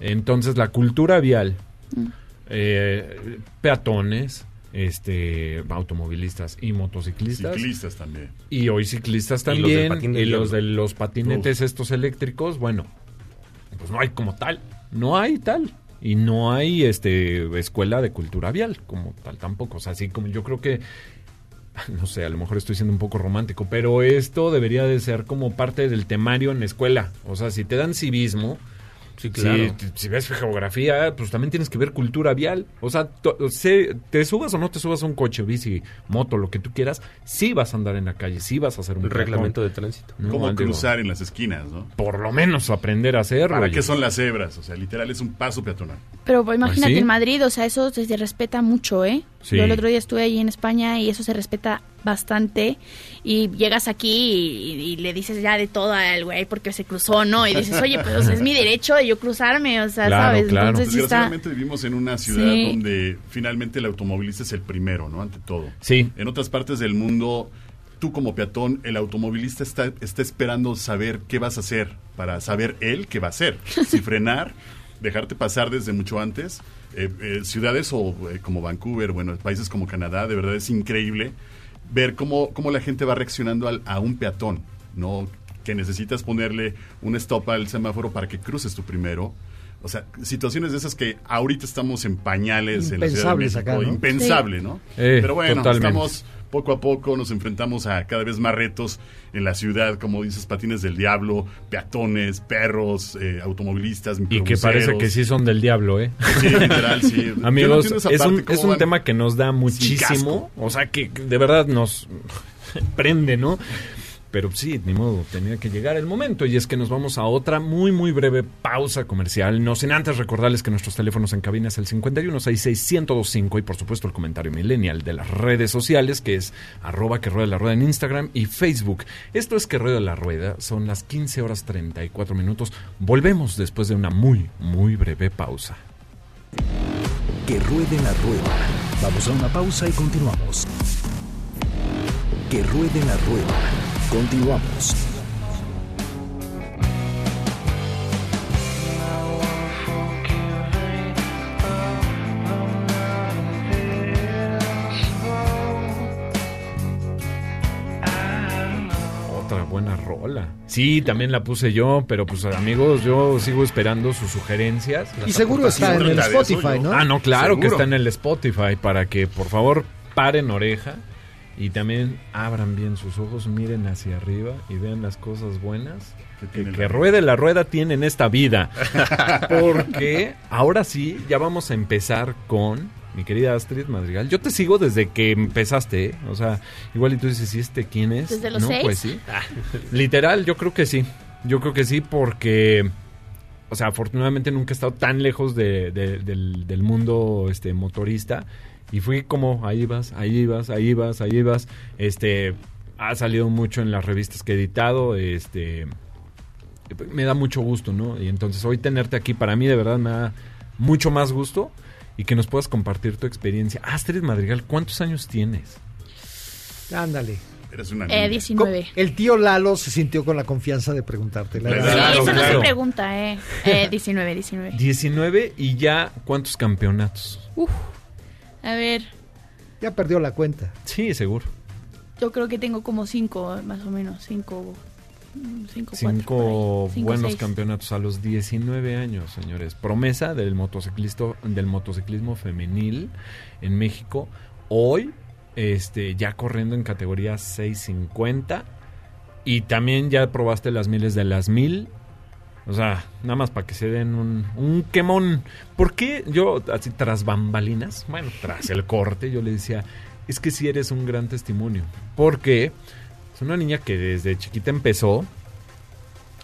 Entonces, la cultura vial, eh, peatones, este, automovilistas y motociclistas, Ciclistas también. y hoy ciclistas Y los del también, y los de los patinetes estos eléctricos, bueno, pues no hay como tal, no hay tal. Y no hay este escuela de cultura vial como tal tampoco. O sea, así como yo creo que, [laughs] no sé, a lo mejor estoy siendo un poco romántico, pero esto debería de ser como parte del temario en la escuela. O sea, si te dan civismo, Sí, claro. si, si ves geografía, pues también tienes que ver cultura vial. O sea, se- te subas o no te subas a un coche, bici, moto, lo que tú quieras, sí vas a andar en la calle, sí vas a hacer un El reglamento de tránsito. No, Cómo digo, cruzar en las esquinas, ¿no? Por lo menos aprender a hacerlo. ¿Para qué son las cebras? O sea, literal es un paso peatonal. Pero pues, imagínate ¿Ah, sí? en Madrid, o sea, eso se, respeta mucho, ¿eh? Sí. Yo el otro día estuve ahí en España y eso se respeta bastante. Y llegas aquí y, y le dices ya de todo al güey porque se cruzó, ¿no? Y dices, oye, pues es mi [laughs] derecho de yo cruzarme, o sea, Claro, ¿sabes? claro. Entonces sí está... Desgraciadamente vivimos en una ciudad Sí. donde finalmente el automovilista es el primero, ¿no? Ante todo. Sí. En otras partes del mundo, tú como peatón, el automovilista está, está esperando saber qué vas a hacer para saber él qué va a hacer. [laughs] Si frenar, dejarte pasar desde mucho antes. Eh, eh, ciudades o, eh, como Vancouver, bueno, países como Canadá, de verdad es increíble ver cómo, cómo la gente va reaccionando al- a un peatón, ¿no? Que necesitas ponerle un stop al semáforo para que cruces tú primero. O sea, situaciones de esas que ahorita estamos en pañales en la Ciudad de México, acá, ¿no? impensable, ¿no? Eh, Pero bueno, totalmente. estamos poco a poco, nos enfrentamos a cada vez más retos en la ciudad, como dices, patines del diablo, peatones, perros, eh, automovilistas, Y que parece que sí son del diablo, ¿eh? Sí, literal, sí. [laughs] No Amigos, es un, es un tema que nos da muchísimo. O sea, que de verdad nos [laughs] prende, ¿no? Pero sí, ni modo, tenía que llegar el momento. Y es que nos vamos a otra muy, muy breve pausa comercial. No sin antes recordarles que nuestros teléfonos en cabina es el 5166-1025 y por supuesto el comentario millennial de las redes sociales que es arroba que rueda la rueda en Instagram y Facebook. Esto es que rueda la rueda. Son las 15 horas 34 minutos. Volvemos después de una muy, muy breve pausa. Que ruede la rueda. Vamos a una pausa y continuamos. Que ruede la rueda. Continuamos. Otra buena rola. Sí, también la puse yo, pero pues amigos, yo sigo esperando sus sugerencias. Y seguro está en el Spotify. ¿no? Ah, no, claro que está en el Spotify para que por favor paren oreja y también abran bien sus ojos, miren hacia arriba y vean las cosas buenas Que que, tiene que la- ruede la rueda tiene en esta vida. [laughs] Porque ahora sí, ya vamos a empezar con mi querida Astrid Madrigal. Yo te sigo desde que empezaste, ¿eh? o sea, igual y tú dices, ¿y este quién es? ¿Desde los no, seis? pues sí. [laughs] Literal, yo creo que sí. Yo creo que sí porque, o sea, afortunadamente nunca he estado tan lejos de- de- del, del mundo este, motorista. Y fui como, ahí vas, ahí vas, ahí vas, ahí vas. Este, ha salido mucho en las revistas que he editado. Este, me da mucho gusto, ¿no? Y entonces hoy tenerte aquí para mí de verdad me da mucho más gusto y que nos puedas compartir tu experiencia. Astrid Madrigal, ¿cuántos años tienes? Ándale. Eres una Eh, niña. 19. El tío Lalo se sintió con la confianza de preguntarte. la Sí, verdad. Sí, Claro, eso no claro. se pregunta, ¿eh? eh 19, 19. 19 y ya cuántos campeonatos. A ver, Ya perdió la cuenta. Sí, seguro. yo creo que tengo como 5, más o menos, 5. cinco, Cinco ahí. Cinco, buenos seis. campeonatos a los 19 años, señores. Promesa del motociclismo, del motociclismo femenil en México. Hoy, este, ya corriendo en categoría 650. Y también ya probaste las miles de las mil. O sea, nada más para que se den un, un quemón. ¿Por qué yo, así tras bambalinas, bueno, tras el corte, yo le decía, es que si eres un gran testimonio. Porque es una niña que desde chiquita empezó,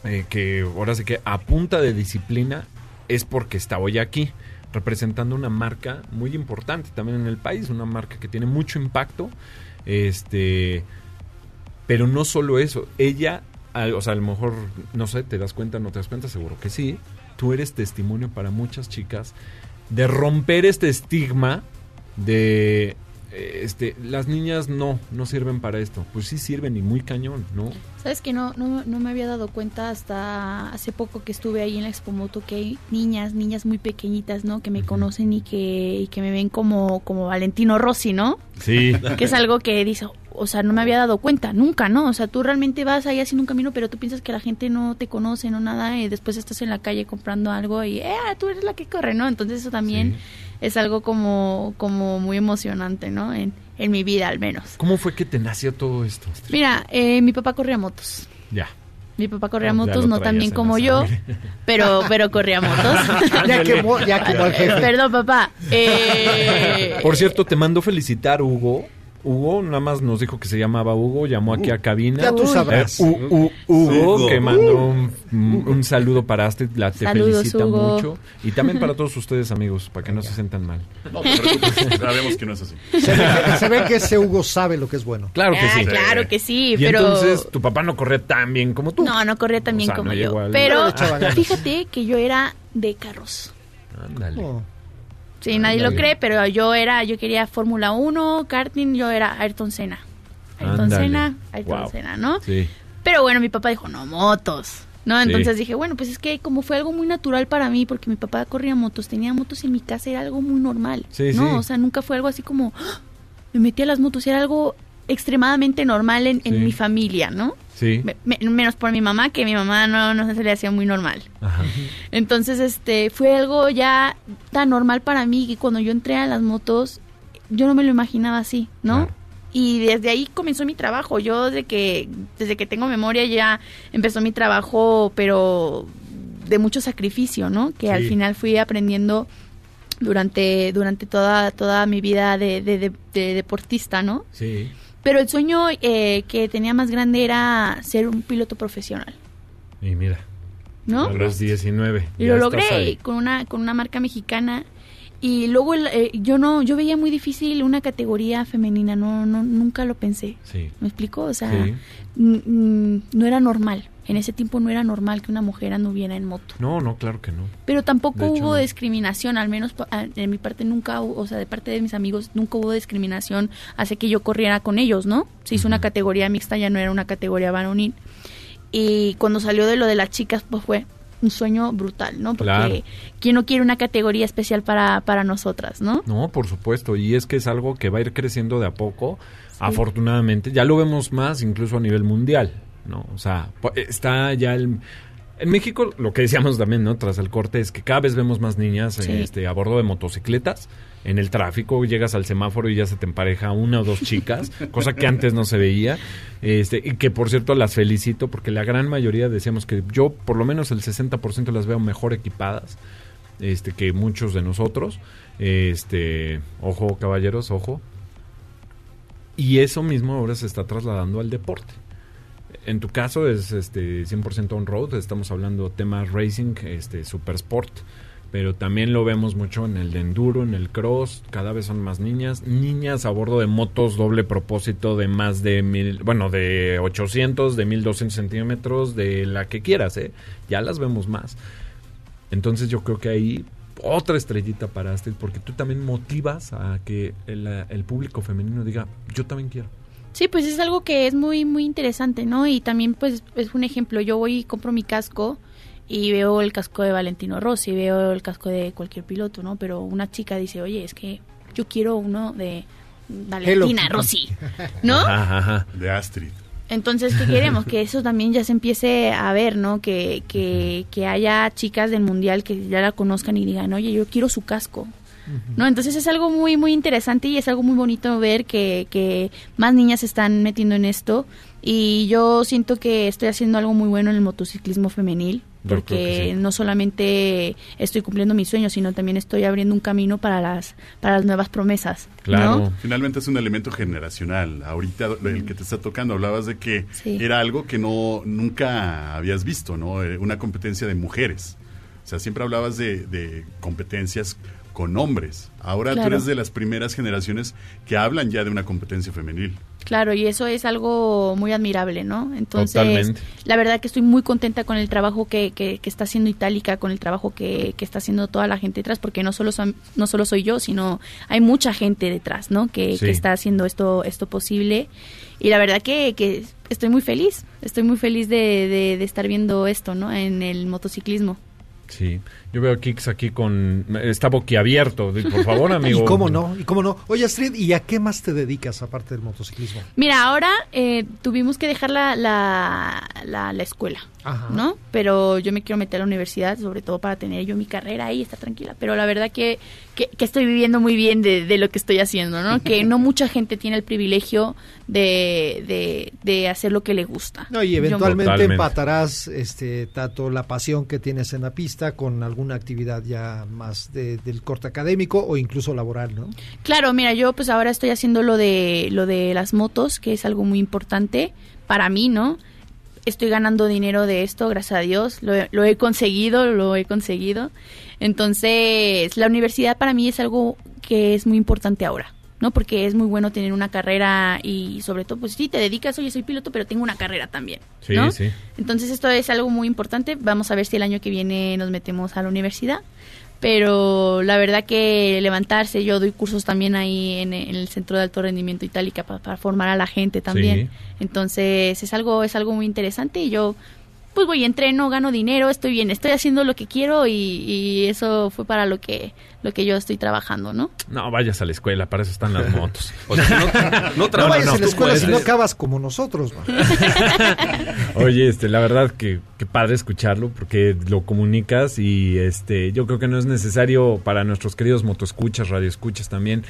eh, que ahora sí que a punta de disciplina es porque está hoy aquí, representando una marca muy importante también en el país, una marca que tiene mucho impacto. Este, pero no solo eso, ella, o sea, a lo mejor, no sé, te das cuenta, no te das cuenta, seguro que sí. Tú eres testimonio para muchas chicas de romper este estigma de eh, este las niñas no no sirven para esto pues sí sirven y muy cañón no Sabes que no, no, no me había dado cuenta hasta hace poco que estuve ahí en la Expomoto que hay niñas, niñas muy pequeñitas, ¿no? Que me conocen y que, y que me ven como, como Valentino Rossi, ¿no? sí Que es algo que dice, o sea, no me había dado cuenta, nunca, ¿no? O sea, tú realmente vas ahí haciendo un camino, pero tú piensas que la gente no te conoce, no nada, y después estás en la calle comprando algo y, eh, tú eres la que corre, ¿no? Entonces eso también es algo como, como muy emocionante, ¿no? En, en mi vida al menos. cómo fue que te nació todo esto Mira, eh, mi papá corría motos. ya Mi papá corría Ya motos, no tan bien en como yo, sangre. [laughs] pero, pero corría motos. [laughs] Ya quemó, ya quemó jefe. Perdón, papá. Eh, por cierto te mando felicitar Hugo Hugo nada más nos dijo que se llamaba Hugo llamó aquí a cabina Ya tú sabrás. Eh, U- U- Hugo, Hugo. que mandó un, un saludo para Astrid, la te Saludos, felicita Hugo. mucho. Y también para [laughs] todos ustedes, amigos, para que no se sientan mal. No te preocupes, sabemos que no es así. Se ve, que, se ve que ese Hugo sabe lo que es bueno. Claro que ah, sí. claro que sí, Y pero... entonces tu papá no corría tan bien como tú. No, no corría tan O bien sea, como no yo. al- Pero fíjate que yo era de carros. Ándale. Oh. Sí, nadie lo Ándale. cree, pero yo era, yo quería Fórmula 1, karting, yo era Ayrton Senna. Ayrton. Senna, Ayrton Wow. Senna, ¿no? Sí. Pero bueno, mi papá dijo, no, motos. ¿No? Sí. Entonces dije, bueno, pues es que como fue algo muy natural para mí, porque mi papá corría motos, tenía motos en mi casa, era algo muy normal. Sí, ¿No? sí. O sea, nunca fue algo así como, ¡ah! me metí a las motos, era algo extremadamente normal en, en Sí. mi familia, ¿no? Sí. Me- me- menos por mi mamá, que mi mamá no, no se le hacía muy normal. Ajá. Entonces, este, fue algo ya tan normal para mí que cuando yo entré a las motos, yo no me lo imaginaba así, ¿no? Claro. Y desde ahí comenzó mi trabajo. Yo desde que, desde que tengo memoria ya empezó mi trabajo, pero de mucho sacrificio, ¿no? Que al final fui aprendiendo durante, durante toda, toda mi vida de, de- de- de deportista, ¿no? Sí. Pero el sueño eh, que tenía más grande era ser un piloto profesional, Y mira, ¿no? a los 19. Y lo logré con una con una marca mexicana y luego el- eh, yo no yo veía muy difícil una categoría femenina no no nunca lo pensé Sí. me explico o sea Sí. no era normal en ese tiempo no era normal que una mujer anduviera en moto No, no, claro que no. pero tampoco hecho, hubo no. discriminación al menos pa- a- de mi parte nunca o sea de parte de mis amigos nunca hubo discriminación hace que yo corriera con ellos no se hizo una categoría mixta ya no era una categoría varonil y cuando salió de lo de las chicas pues fue un sueño brutal no porque Claro. quién no quiere una categoría especial para para nosotras no No, por supuesto. Y es que es algo que va a ir creciendo de a poco. Afortunadamente. Ya lo vemos más incluso a nivel mundial. ¿No? O sea, po- está ya el... En México, lo que decíamos también, ¿no? Tras el corte, es que cada vez vemos más niñas Sí. este, a bordo de motocicletas. En el tráfico llegas al semáforo y ya se te empareja una o dos chicas, [laughs] cosa que antes no se veía. Este, y que por cierto las felicito porque la gran mayoría decíamos que yo por lo menos el 60% las veo mejor equipadas este que muchos de nosotros. Este, ojo caballeros, ojo. Y eso mismo ahora se está trasladando al deporte. En tu caso es este 100% on road, estamos hablando tema racing, este super sport, pero también lo vemos mucho en el de enduro, en el cross, cada vez son más niñas, niñas a bordo de motos doble propósito de más de mil, bueno, de 800, de 1200 centímetros, de la que quieras, ¿eh? Ya las vemos más. Entonces yo creo que ahí otra estrellita para Astrid, porque tú también motivas a que el, el público femenino diga, yo también quiero. Sí, pues es algo que es muy, muy interesante, ¿no? Y también, pues, es un ejemplo. Yo voy y compro mi casco y veo el casco de Valentino Rossi, veo el casco de cualquier piloto, ¿no? Pero una chica dice, oye, es que yo quiero uno de Valentina. Rossi, ¿no? Ajá, ajá. De Astrid. Entonces, ¿qué queremos? que eso también ya se empiece a ver, ¿no? Que, que, que haya chicas del mundial que ya la conozcan y digan, oye, yo quiero su casco. ¿No? Entonces es algo muy, muy interesante y es algo muy bonito ver que, que más niñas se están metiendo en esto. Y yo siento que estoy haciendo algo muy bueno en el motociclismo femenil. Porque sí. no solamente estoy cumpliendo mis sueños, sino también estoy abriendo un camino para las, para las nuevas promesas. ¿no? Finalmente es un elemento generacional. Ahorita el que te está tocando, hablabas de que Sí. era algo que no nunca habías visto, ¿no? Eh, Una competencia de mujeres. O sea, siempre hablabas de, de competencias con hombres. Ahora tú Claro. eres de las primeras generaciones que hablan ya de una competencia femenil. Claro, y eso es algo muy admirable, ¿no? Entonces, Totalmente. la verdad que estoy muy contenta con el trabajo que, que, que está haciendo Itálica, con el trabajo que, que está haciendo toda la gente detrás, porque no solo, son, no solo soy yo, sino hay mucha gente detrás, ¿no? Que, Sí. que está haciendo esto, esto posible. Y la verdad que, que estoy muy feliz, estoy muy feliz de, de, de estar viendo esto, ¿no? En el motociclismo. Sí, yo veo a Kix aquí con... Está boquiabierto. Por favor, [laughs] amigo. ¿Y cómo no? ¿Y cómo no? Oye, Astrid, ¿y a qué más te dedicas aparte del motociclismo? Mira, ahora eh, tuvimos que dejar la, la, la, la escuela, Ajá. ¿no? Pero yo me quiero meter a la universidad, sobre todo para tener yo mi carrera ahí y estar tranquila. Pero la verdad que, que, que estoy viviendo muy bien de, de lo que estoy haciendo, ¿no? Que no [laughs] mucha gente tiene el privilegio de, de, de hacer lo que le gusta. No, y eventualmente empatarás, este, Tato, la pasión que tienes en la pista con alguna actividad ya más de- del corte académico o incluso laboral, ¿no? Claro, mira, yo pues ahora estoy haciendo lo de lo de las motos, que es algo muy importante para mí, ¿no? Estoy ganando dinero de esto, gracias a Dios, lo, lo he conseguido, lo he conseguido. Entonces, la universidad para mí es algo que es muy importante ahora, ¿no? Porque es muy bueno tener una carrera y sobre todo, pues sí, te dedicas, oye, soy piloto, pero tengo una carrera también, Sí, ¿no? sí. Entonces esto es algo muy importante. Vamos a ver si el año que viene nos metemos a la universidad. Pero la verdad que levantarse, yo doy cursos también ahí en, en el Centro de Alto Rendimiento Itálica para, para formar a la gente también. Entonces es algo, es algo muy interesante y yo pues voy, entreno, gano dinero, estoy bien, estoy haciendo lo que quiero y, y eso fue para lo que, lo que yo estoy trabajando, ¿no? No, vayas a la escuela, para eso están las [laughs] motos. O sea, no, no No, trabajas vayas a la escuela si no acabas como nosotros, man. [laughs] Oye, este, la verdad que, que padre escucharlo porque lo comunicas y este, yo creo que no es necesario para nuestros queridos motoescuchas, radioescuchas también,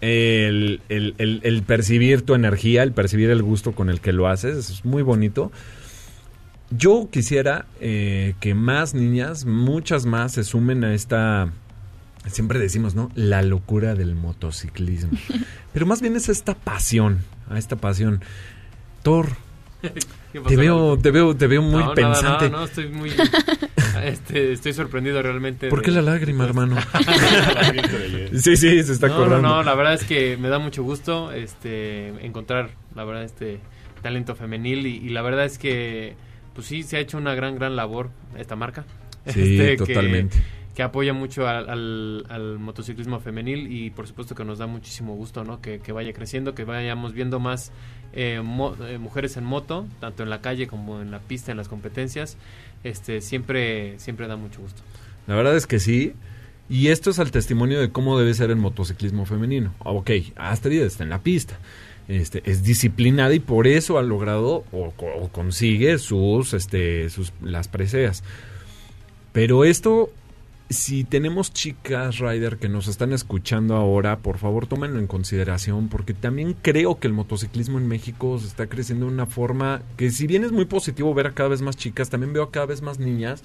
el, el, el- el percibir tu energía, el percibir el gusto con el que lo haces, es muy bonito. Yo quisiera eh, que más niñas, muchas más, se sumen a esta, siempre decimos, ¿no? La locura del motociclismo. [laughs] Pero más bien es esta pasión, a esta pasión. Thor, [laughs] ¿Qué pasó, te veo, te veo, te veo muy No, nada, pensante. no, no, estoy muy... [laughs] este, estoy sorprendido realmente. ¿Por de- qué la lágrima, hermano? sí, sí, se está no, acordando. No, no, la verdad es que me da mucho gusto este encontrar, la verdad, este talento femenil y, y la verdad es que, pues sí, se ha hecho una gran, gran labor esta marca. Sí, [laughs] Este, que- totalmente. Que, apoya mucho al, al- al motociclismo femenil y por supuesto que nos da muchísimo gusto, ¿no? Que, que vaya creciendo, que vayamos viendo más eh, mo- eh, mujeres en moto, tanto en la calle como en la pista, en las competencias. Este, siempre, siempre da mucho gusto. La verdad es que sí. Y esto es al testimonio de cómo debe ser el motociclismo femenino. Ok, Astrid está en la pista. Este, es disciplinada y por eso ha logrado o, co- o consigue sus, este, sus, las preseas. Pero esto, si tenemos chicas rider que nos están escuchando ahora, por favor tómenlo en consideración porque también creo que el motociclismo en México se está creciendo de una forma que si bien es muy positivo ver a cada vez más chicas, también veo a cada vez más niñas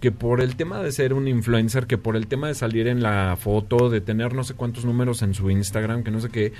que por el tema de ser un influencer, que por el tema de salir en la foto, de tener no sé cuántos números en su Instagram, que no sé qué,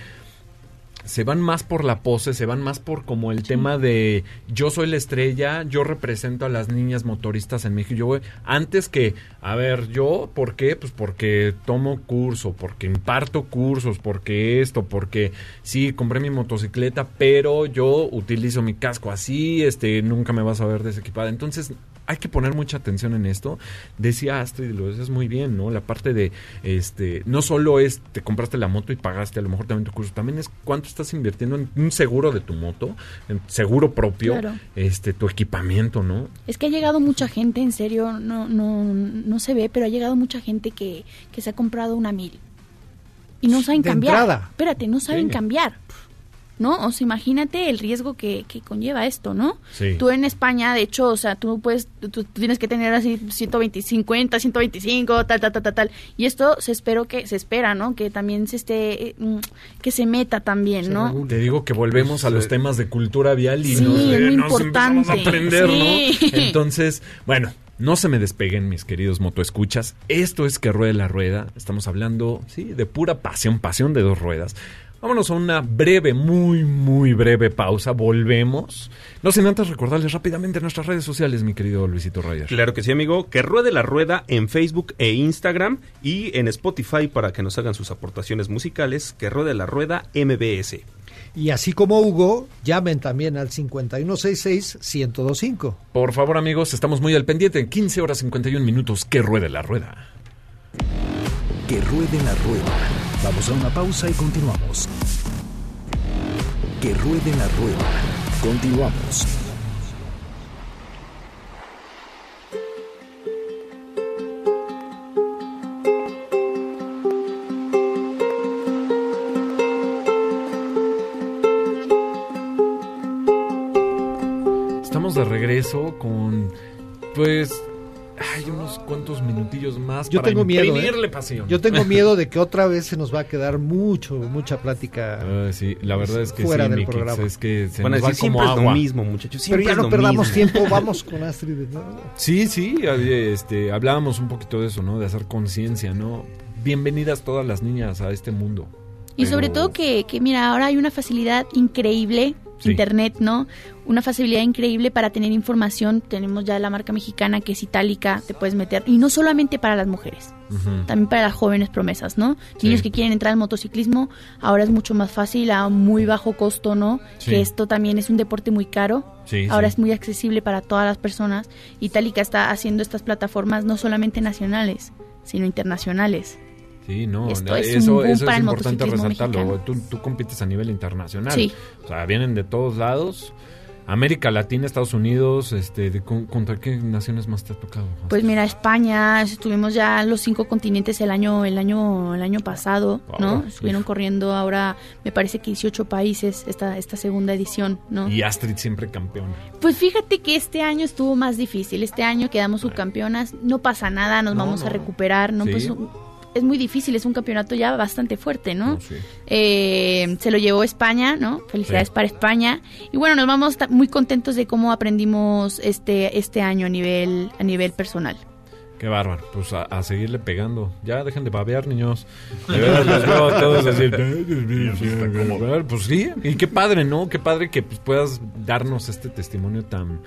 se van más por la pose, se van más por como el tema de yo soy la estrella, yo represento a las niñas motoristas en México. Yo, voy- antes que, a ver, yo, ¿por qué? Pues porque tomo curso, porque imparto cursos, porque esto, porque sí, compré mi motocicleta, pero yo utilizo mi casco así, este, nunca me vas a ver desequipada. Entonces, hay que poner mucha atención en esto. Decía Astrid, lo dices muy bien, ¿no? La parte de, este, no solo es, te compraste la moto y pagaste a lo mejor también tu curso, también es cuánto estás invirtiendo en un seguro de tu moto, en seguro propio, Claro. este, tu equipamiento, ¿no? Es que ha llegado mucha gente, en serio, no, no, no se ve, pero ha llegado mucha gente que, que se ha comprado una mil. Y no saben De cambiar. entrada. Espérate, no saben Sí. cambiar. ¿No? O sea, imagínate el riesgo que, que conlleva esto, ¿no? Sí. Tú en España, de hecho, o sea, tú puedes, tú, tú tienes que tener así 120, 50, 125, tal, tal, tal, tal, tal. Y esto se espero que, se espera, ¿no? Que también se esté, mm, que se meta también, ¿no? Te digo que volvemos a los temas de cultura vial y Sí, nos, es muy nos empezamos a importante. aprender, Sí. ¿no? [laughs] Entonces, bueno, no se me despeguen, mis queridos motoescuchas. Esto es que ruede la rueda. Estamos hablando, sí, de pura pasión, pasión de dos ruedas. Vámonos a una breve, muy, muy breve pausa. Volvemos. No sin antes recordarles rápidamente nuestras redes sociales, mi querido Luisito Reyes. Claro que sí, amigo. Que ruede la rueda en Facebook e Instagram y en Spotify para que nos hagan sus aportaciones musicales. Que ruede la rueda MBS. Y así como Hugo, llamen también al 5166-1025. Por favor, amigos, estamos muy al pendiente. En 15 horas 51 minutos, que ruede la rueda. Que ruede la rueda. Vamos a una pausa y continuamos. Que ruede la rueda. Continuamos. Estamos de regreso con, pues, unos cuantos minutillos más Yo para tengo miedo. ¿eh? imprimirle pasión. Yo tengo [laughs] miedo de que otra vez se nos va a quedar mucho, mucha plática. Sí, la verdad es que Fuera sí, del programa. es que se Bueno, nos va decir, como es agua. lo mismo, muchachos. Pero ya no perdamos mismo. tiempo, [laughs] vamos con Astrid. Sí, sí, este, hablábamos un poquito de eso, ¿no? De hacer conciencia, ¿no? Bienvenidas todas las niñas a este mundo. Y Pero- sobre todo que, que, mira, ahora hay una facilidad increíble, Sí. Internet, ¿no? Una facilidad increíble para tener información. Tenemos ya la marca mexicana que es itálica, te puedes meter. Y no solamente para las mujeres, también para las jóvenes promesas, ¿no? Sí. Niños que quieren entrar al motociclismo, ahora es mucho más fácil, a muy bajo costo, ¿no? Sí. Que esto también es un deporte muy caro. Ahora es muy accesible para todas las personas. Itálica está haciendo estas plataformas no solamente nacionales, sino internacionales. Sí, no, Esto es un eso, es importante resaltarlo. Tú, tú compites a nivel internacional. Sí. O sea, vienen de todos lados. América Latina, Estados Unidos, este, de, con- ¿contra qué naciones más te ha tocado? Pues mira, España, estuvimos ya en los cinco continentes el año, el año, el año pasado, ¿no? Ah, Estuvieron uf. corriendo ahora, me parece que 18 países esta, esta segunda edición, ¿no? Y Astrid siempre campeón. Pues fíjate que este año estuvo más difícil. Este año quedamos subcampeonas, no pasa nada, nos No, vamos a no. recuperar, ¿no? Sí. Pues es muy difícil, es un campeonato ya bastante fuerte, ¿no? No, sí. Eh, se lo llevó España, ¿no? Felicidades Sí. para España. Y bueno, nos vamos muy contentos de cómo aprendimos este este año a nivel a nivel personal. Qué bárbaro. Pues a, a seguirle pegando. Ya dejen de babear, niños. De verdad, los veo a todos así. "Ay, Dios mío, sí, Pues sí. Y qué padre, ¿no? Qué padre que pues, puedas darnos este testimonio tan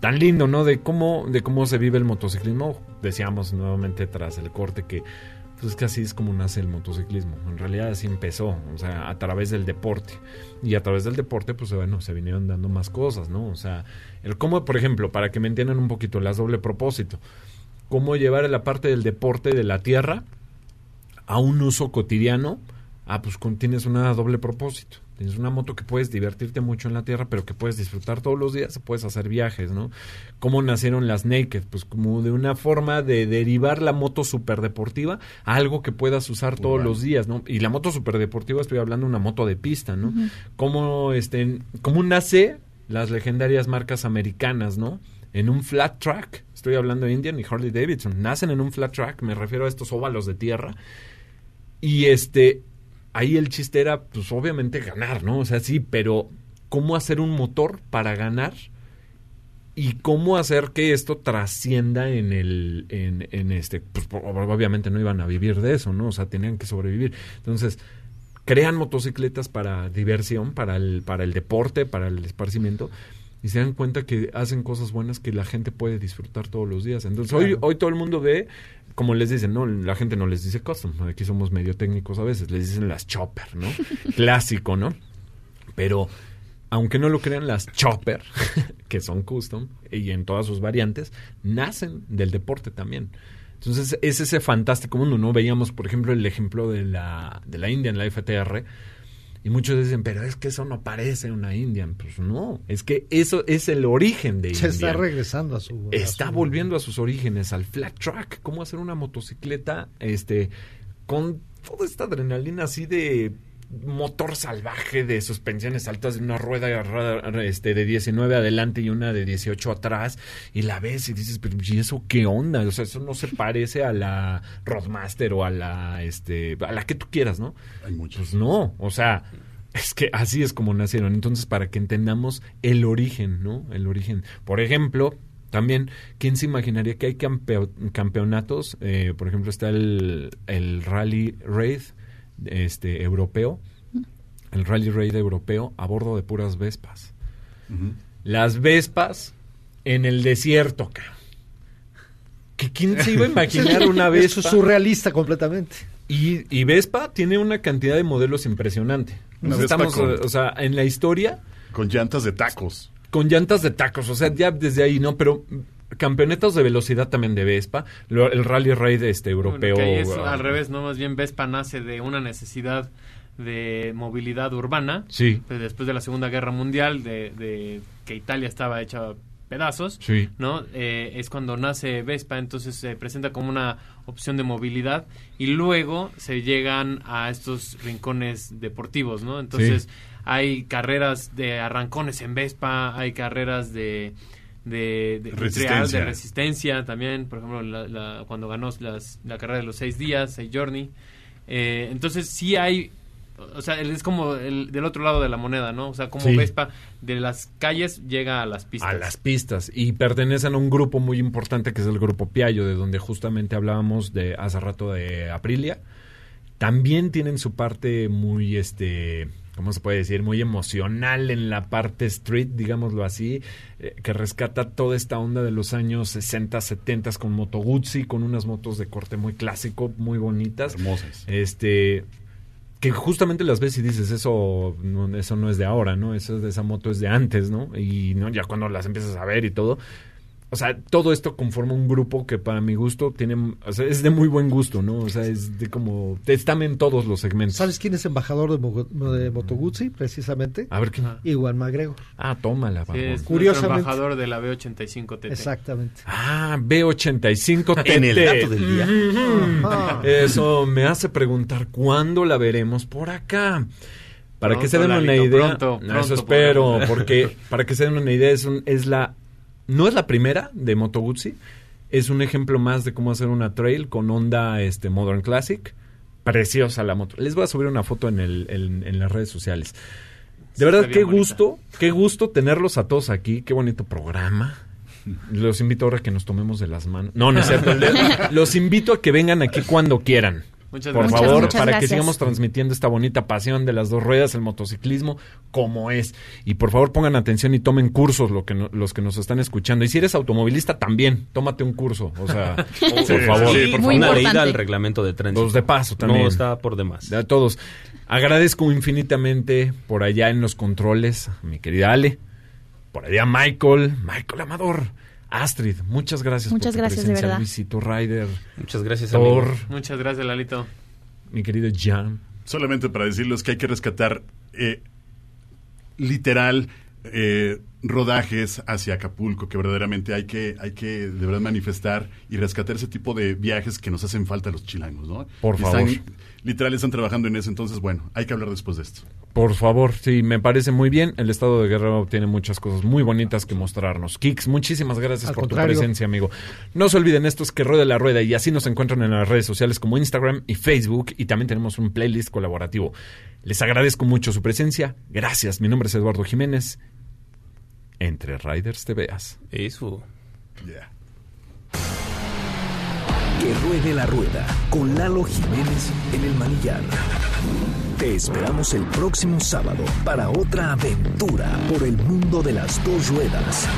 tan lindo, ¿no? De cómo de cómo se vive el motociclismo. Decíamos nuevamente tras el corte que pues es que así es como nace el motociclismo. En realidad así empezó, o sea, a través del deporte. Y a través del deporte, pues bueno, se vinieron dando más cosas, ¿no? O sea, el cómo, por ejemplo, para que me entiendan un poquito, las doble propósito cómo llevar la parte del deporte de la tierra a un uso cotidiano. Ah, pues tienes una doble propósito. Tienes una moto que puedes divertirte mucho en la tierra, pero que puedes disfrutar todos los días, puedes hacer viajes, ¿no? ¿Cómo nacieron las Naked? Pues como de una forma de derivar la moto superdeportiva a algo que puedas usar todos los días, ¿no? Y la moto superdeportiva, estoy hablando de una moto de pista, ¿no? ¿Cómo, este, cómo nace las legendarias marcas americanas, ¿no? En un flat track, estoy hablando de Indian y Harley Davidson, nacen en un flat track, me refiero a estos óvalos de tierra, y este, ahí el chiste era, pues obviamente ganar, ¿no? O sea, sí, pero ¿cómo hacer un motor para ganar? Y cómo hacer que esto trascienda en el, en, en este, pues obviamente no iban a vivir de eso, ¿no? O sea, tenían que sobrevivir. Entonces, crean motocicletas para diversión, para el, para el deporte, para el esparcimiento, y se dan cuenta que hacen cosas buenas que la gente puede disfrutar todos los días. Entonces, hoy, hoy todo el mundo ve, como les dicen, no, la gente no les dice custom, aquí somos medio técnicos a veces, les dicen las chopper, ¿no? [laughs] Clásico, ¿no? Pero aunque no lo crean, las chopper, [laughs] que son custom y en todas sus variantes, nacen del deporte también. Entonces es ese fantástico mundo, ¿no? Veíamos, por ejemplo, el ejemplo de la, de la Indian, la FTR, y muchos dicen, pero es que eso no parece una Indian. Pues no, es que eso es el origen de Se Indian. está regresando a su. a Está su- volviendo a sus orígenes, al flat track, cómo hacer una motocicleta este con toda esta adrenalina así de motor salvaje de suspensiones altas de una rueda este, de 19 adelante y una de 18 atrás y la ves y dices, pero ¿y eso qué onda? O sea, eso no se parece a la Roadmaster o a la, este, a la que tú quieras, ¿no? Hay muchos. Pues no, o sea, es que así es como nacieron. Entonces, para que entendamos el origen, ¿no? El origen. Por ejemplo, también, ¿quién se imaginaría que hay campeo- campeonatos? Eh, por ejemplo, está el, el Rally Raid este, europeo, el Rally Raid europeo a bordo de puras Vespas. Las Vespas en el desierto. ¿Que ¿Quién se iba a imaginar [laughs] una Eso es surrealista completamente. Y, y Vespa tiene una cantidad de modelos impresionante. Nos estamos, con- o sea, en la historia, Con llantas de tacos. con llantas de tacos, o sea, ya desde ahí, ¿no? Pero campeonatos de velocidad también de Vespa, lo- el Rally Raid este europeo. Bueno, que es ah, al revés, ¿no? Más bien Vespa nace de una necesidad de movilidad urbana. Sí, pues, después de la Segunda Guerra Mundial, de, de que Italia estaba hecha pedazos, sí. ¿no? Eh, es cuando nace Vespa, entonces se presenta como una opción de movilidad y luego se llegan a estos rincones deportivos, ¿no? Entonces hay carreras de arrancones en Vespa, hay carreras de de, de, Resistencia. real, de resistencia también, por ejemplo, la- la- cuando ganó las- la carrera de los seis días, seis journey. Eh, entonces sí hay, o sea, es como el, del otro lado de la moneda, ¿no? O sea, como Sí. Vespa de las calles llega a las pistas. A las pistas. Y pertenecen a un grupo muy importante que es el grupo Piaggio, de donde justamente hablábamos de hace rato de Aprilia. También tienen su parte muy, este, ¿cómo se puede decir? Muy emocional en la parte street, digámoslo así, eh, que rescata toda esta onda de los años 60, 70 con Moto Guzzi, con unas motos de corte muy clásico, muy bonitas. Hermosas. Este que justamente las ves y dices eso no, eso no es de ahora no eso de esa moto es de antes no y no ya cuando las empiezas a ver y todo o sea todo esto conforma un grupo que para mi gusto tiene o sea, es de muy buen gusto no o sea es de como están en todos los segmentos ¿Sabes quién es embajador de, Mo- de Moto Guzzi, precisamente? a ver qué Ajá. Iwan McGregor. ah tómala Sí, es Curiosamente. embajador de la B85 TT. Exactamente. ah B85 [laughs] En el dato del día. Ah. Eso me hace preguntar cuándo la veremos por acá. Para que se den una Lalito, idea, pronto, eso pronto espero, podremos. porque para que se den una idea es, un- es la no es la primera de Moto Guzzi, es un ejemplo más de cómo hacer una trail con onda este Modern Classic, preciosa la moto. Les voy a subir una foto en el en, en las redes sociales. De Sí, verdad qué bonita. gusto, qué gusto tenerlos a todos aquí, qué bonito programa. Los invito ahora a que nos tomemos de las manos. No, no es cierto. [laughs] Los invito a que vengan aquí cuando quieran. Muchas Por gracias. favor, Muchas para que gracias. sigamos transmitiendo esta bonita pasión de las dos ruedas, el motociclismo, como es. Y por favor pongan atención y tomen cursos lo que no- los que nos están escuchando. Y si eres automovilista, también, tómate un curso. O sea, [laughs] por Sí, favor. sí, por Muy Una importante. leída al reglamento de tránsito. Los de paso también. No está por demás. A todos. Agradezco infinitamente por allá en los controles, a mi querida Ale, por allá Michael, Michael Amador, Astrid, muchas gracias Muchas por tu gracias, de presencia, verdad. Luisito Ryder, Muchas gracias, amigo. Thor, Muchas gracias, Lalito. mi querido Jan. Solamente para decirles que hay que rescatar eh, literal eh, rodajes hacia Acapulco, que verdaderamente hay que, hay que de verdad manifestar y rescatar ese tipo de viajes que nos hacen falta a los chilangos, ¿no? Por Y favor. Están, literal están trabajando en eso, entonces bueno, hay que hablar después de esto. Por favor, sí, me parece muy bien. El estado de Guerrero tiene muchas cosas muy bonitas que mostrarnos. Kix, muchísimas gracias Al por contrario. tu presencia, amigo. No se olviden esto es que ruede la rueda y así nos encuentran en las redes sociales como Instagram y Facebook y también tenemos un playlist colaborativo. Les agradezco mucho su presencia. Gracias. Mi nombre es Eduardo Jiménez. Entre Riders te veas. Eso. Yeah. Que ruede la rueda con Lalo Jiménez en el manillar. Te esperamos el próximo sábado para otra aventura por el mundo de las dos ruedas.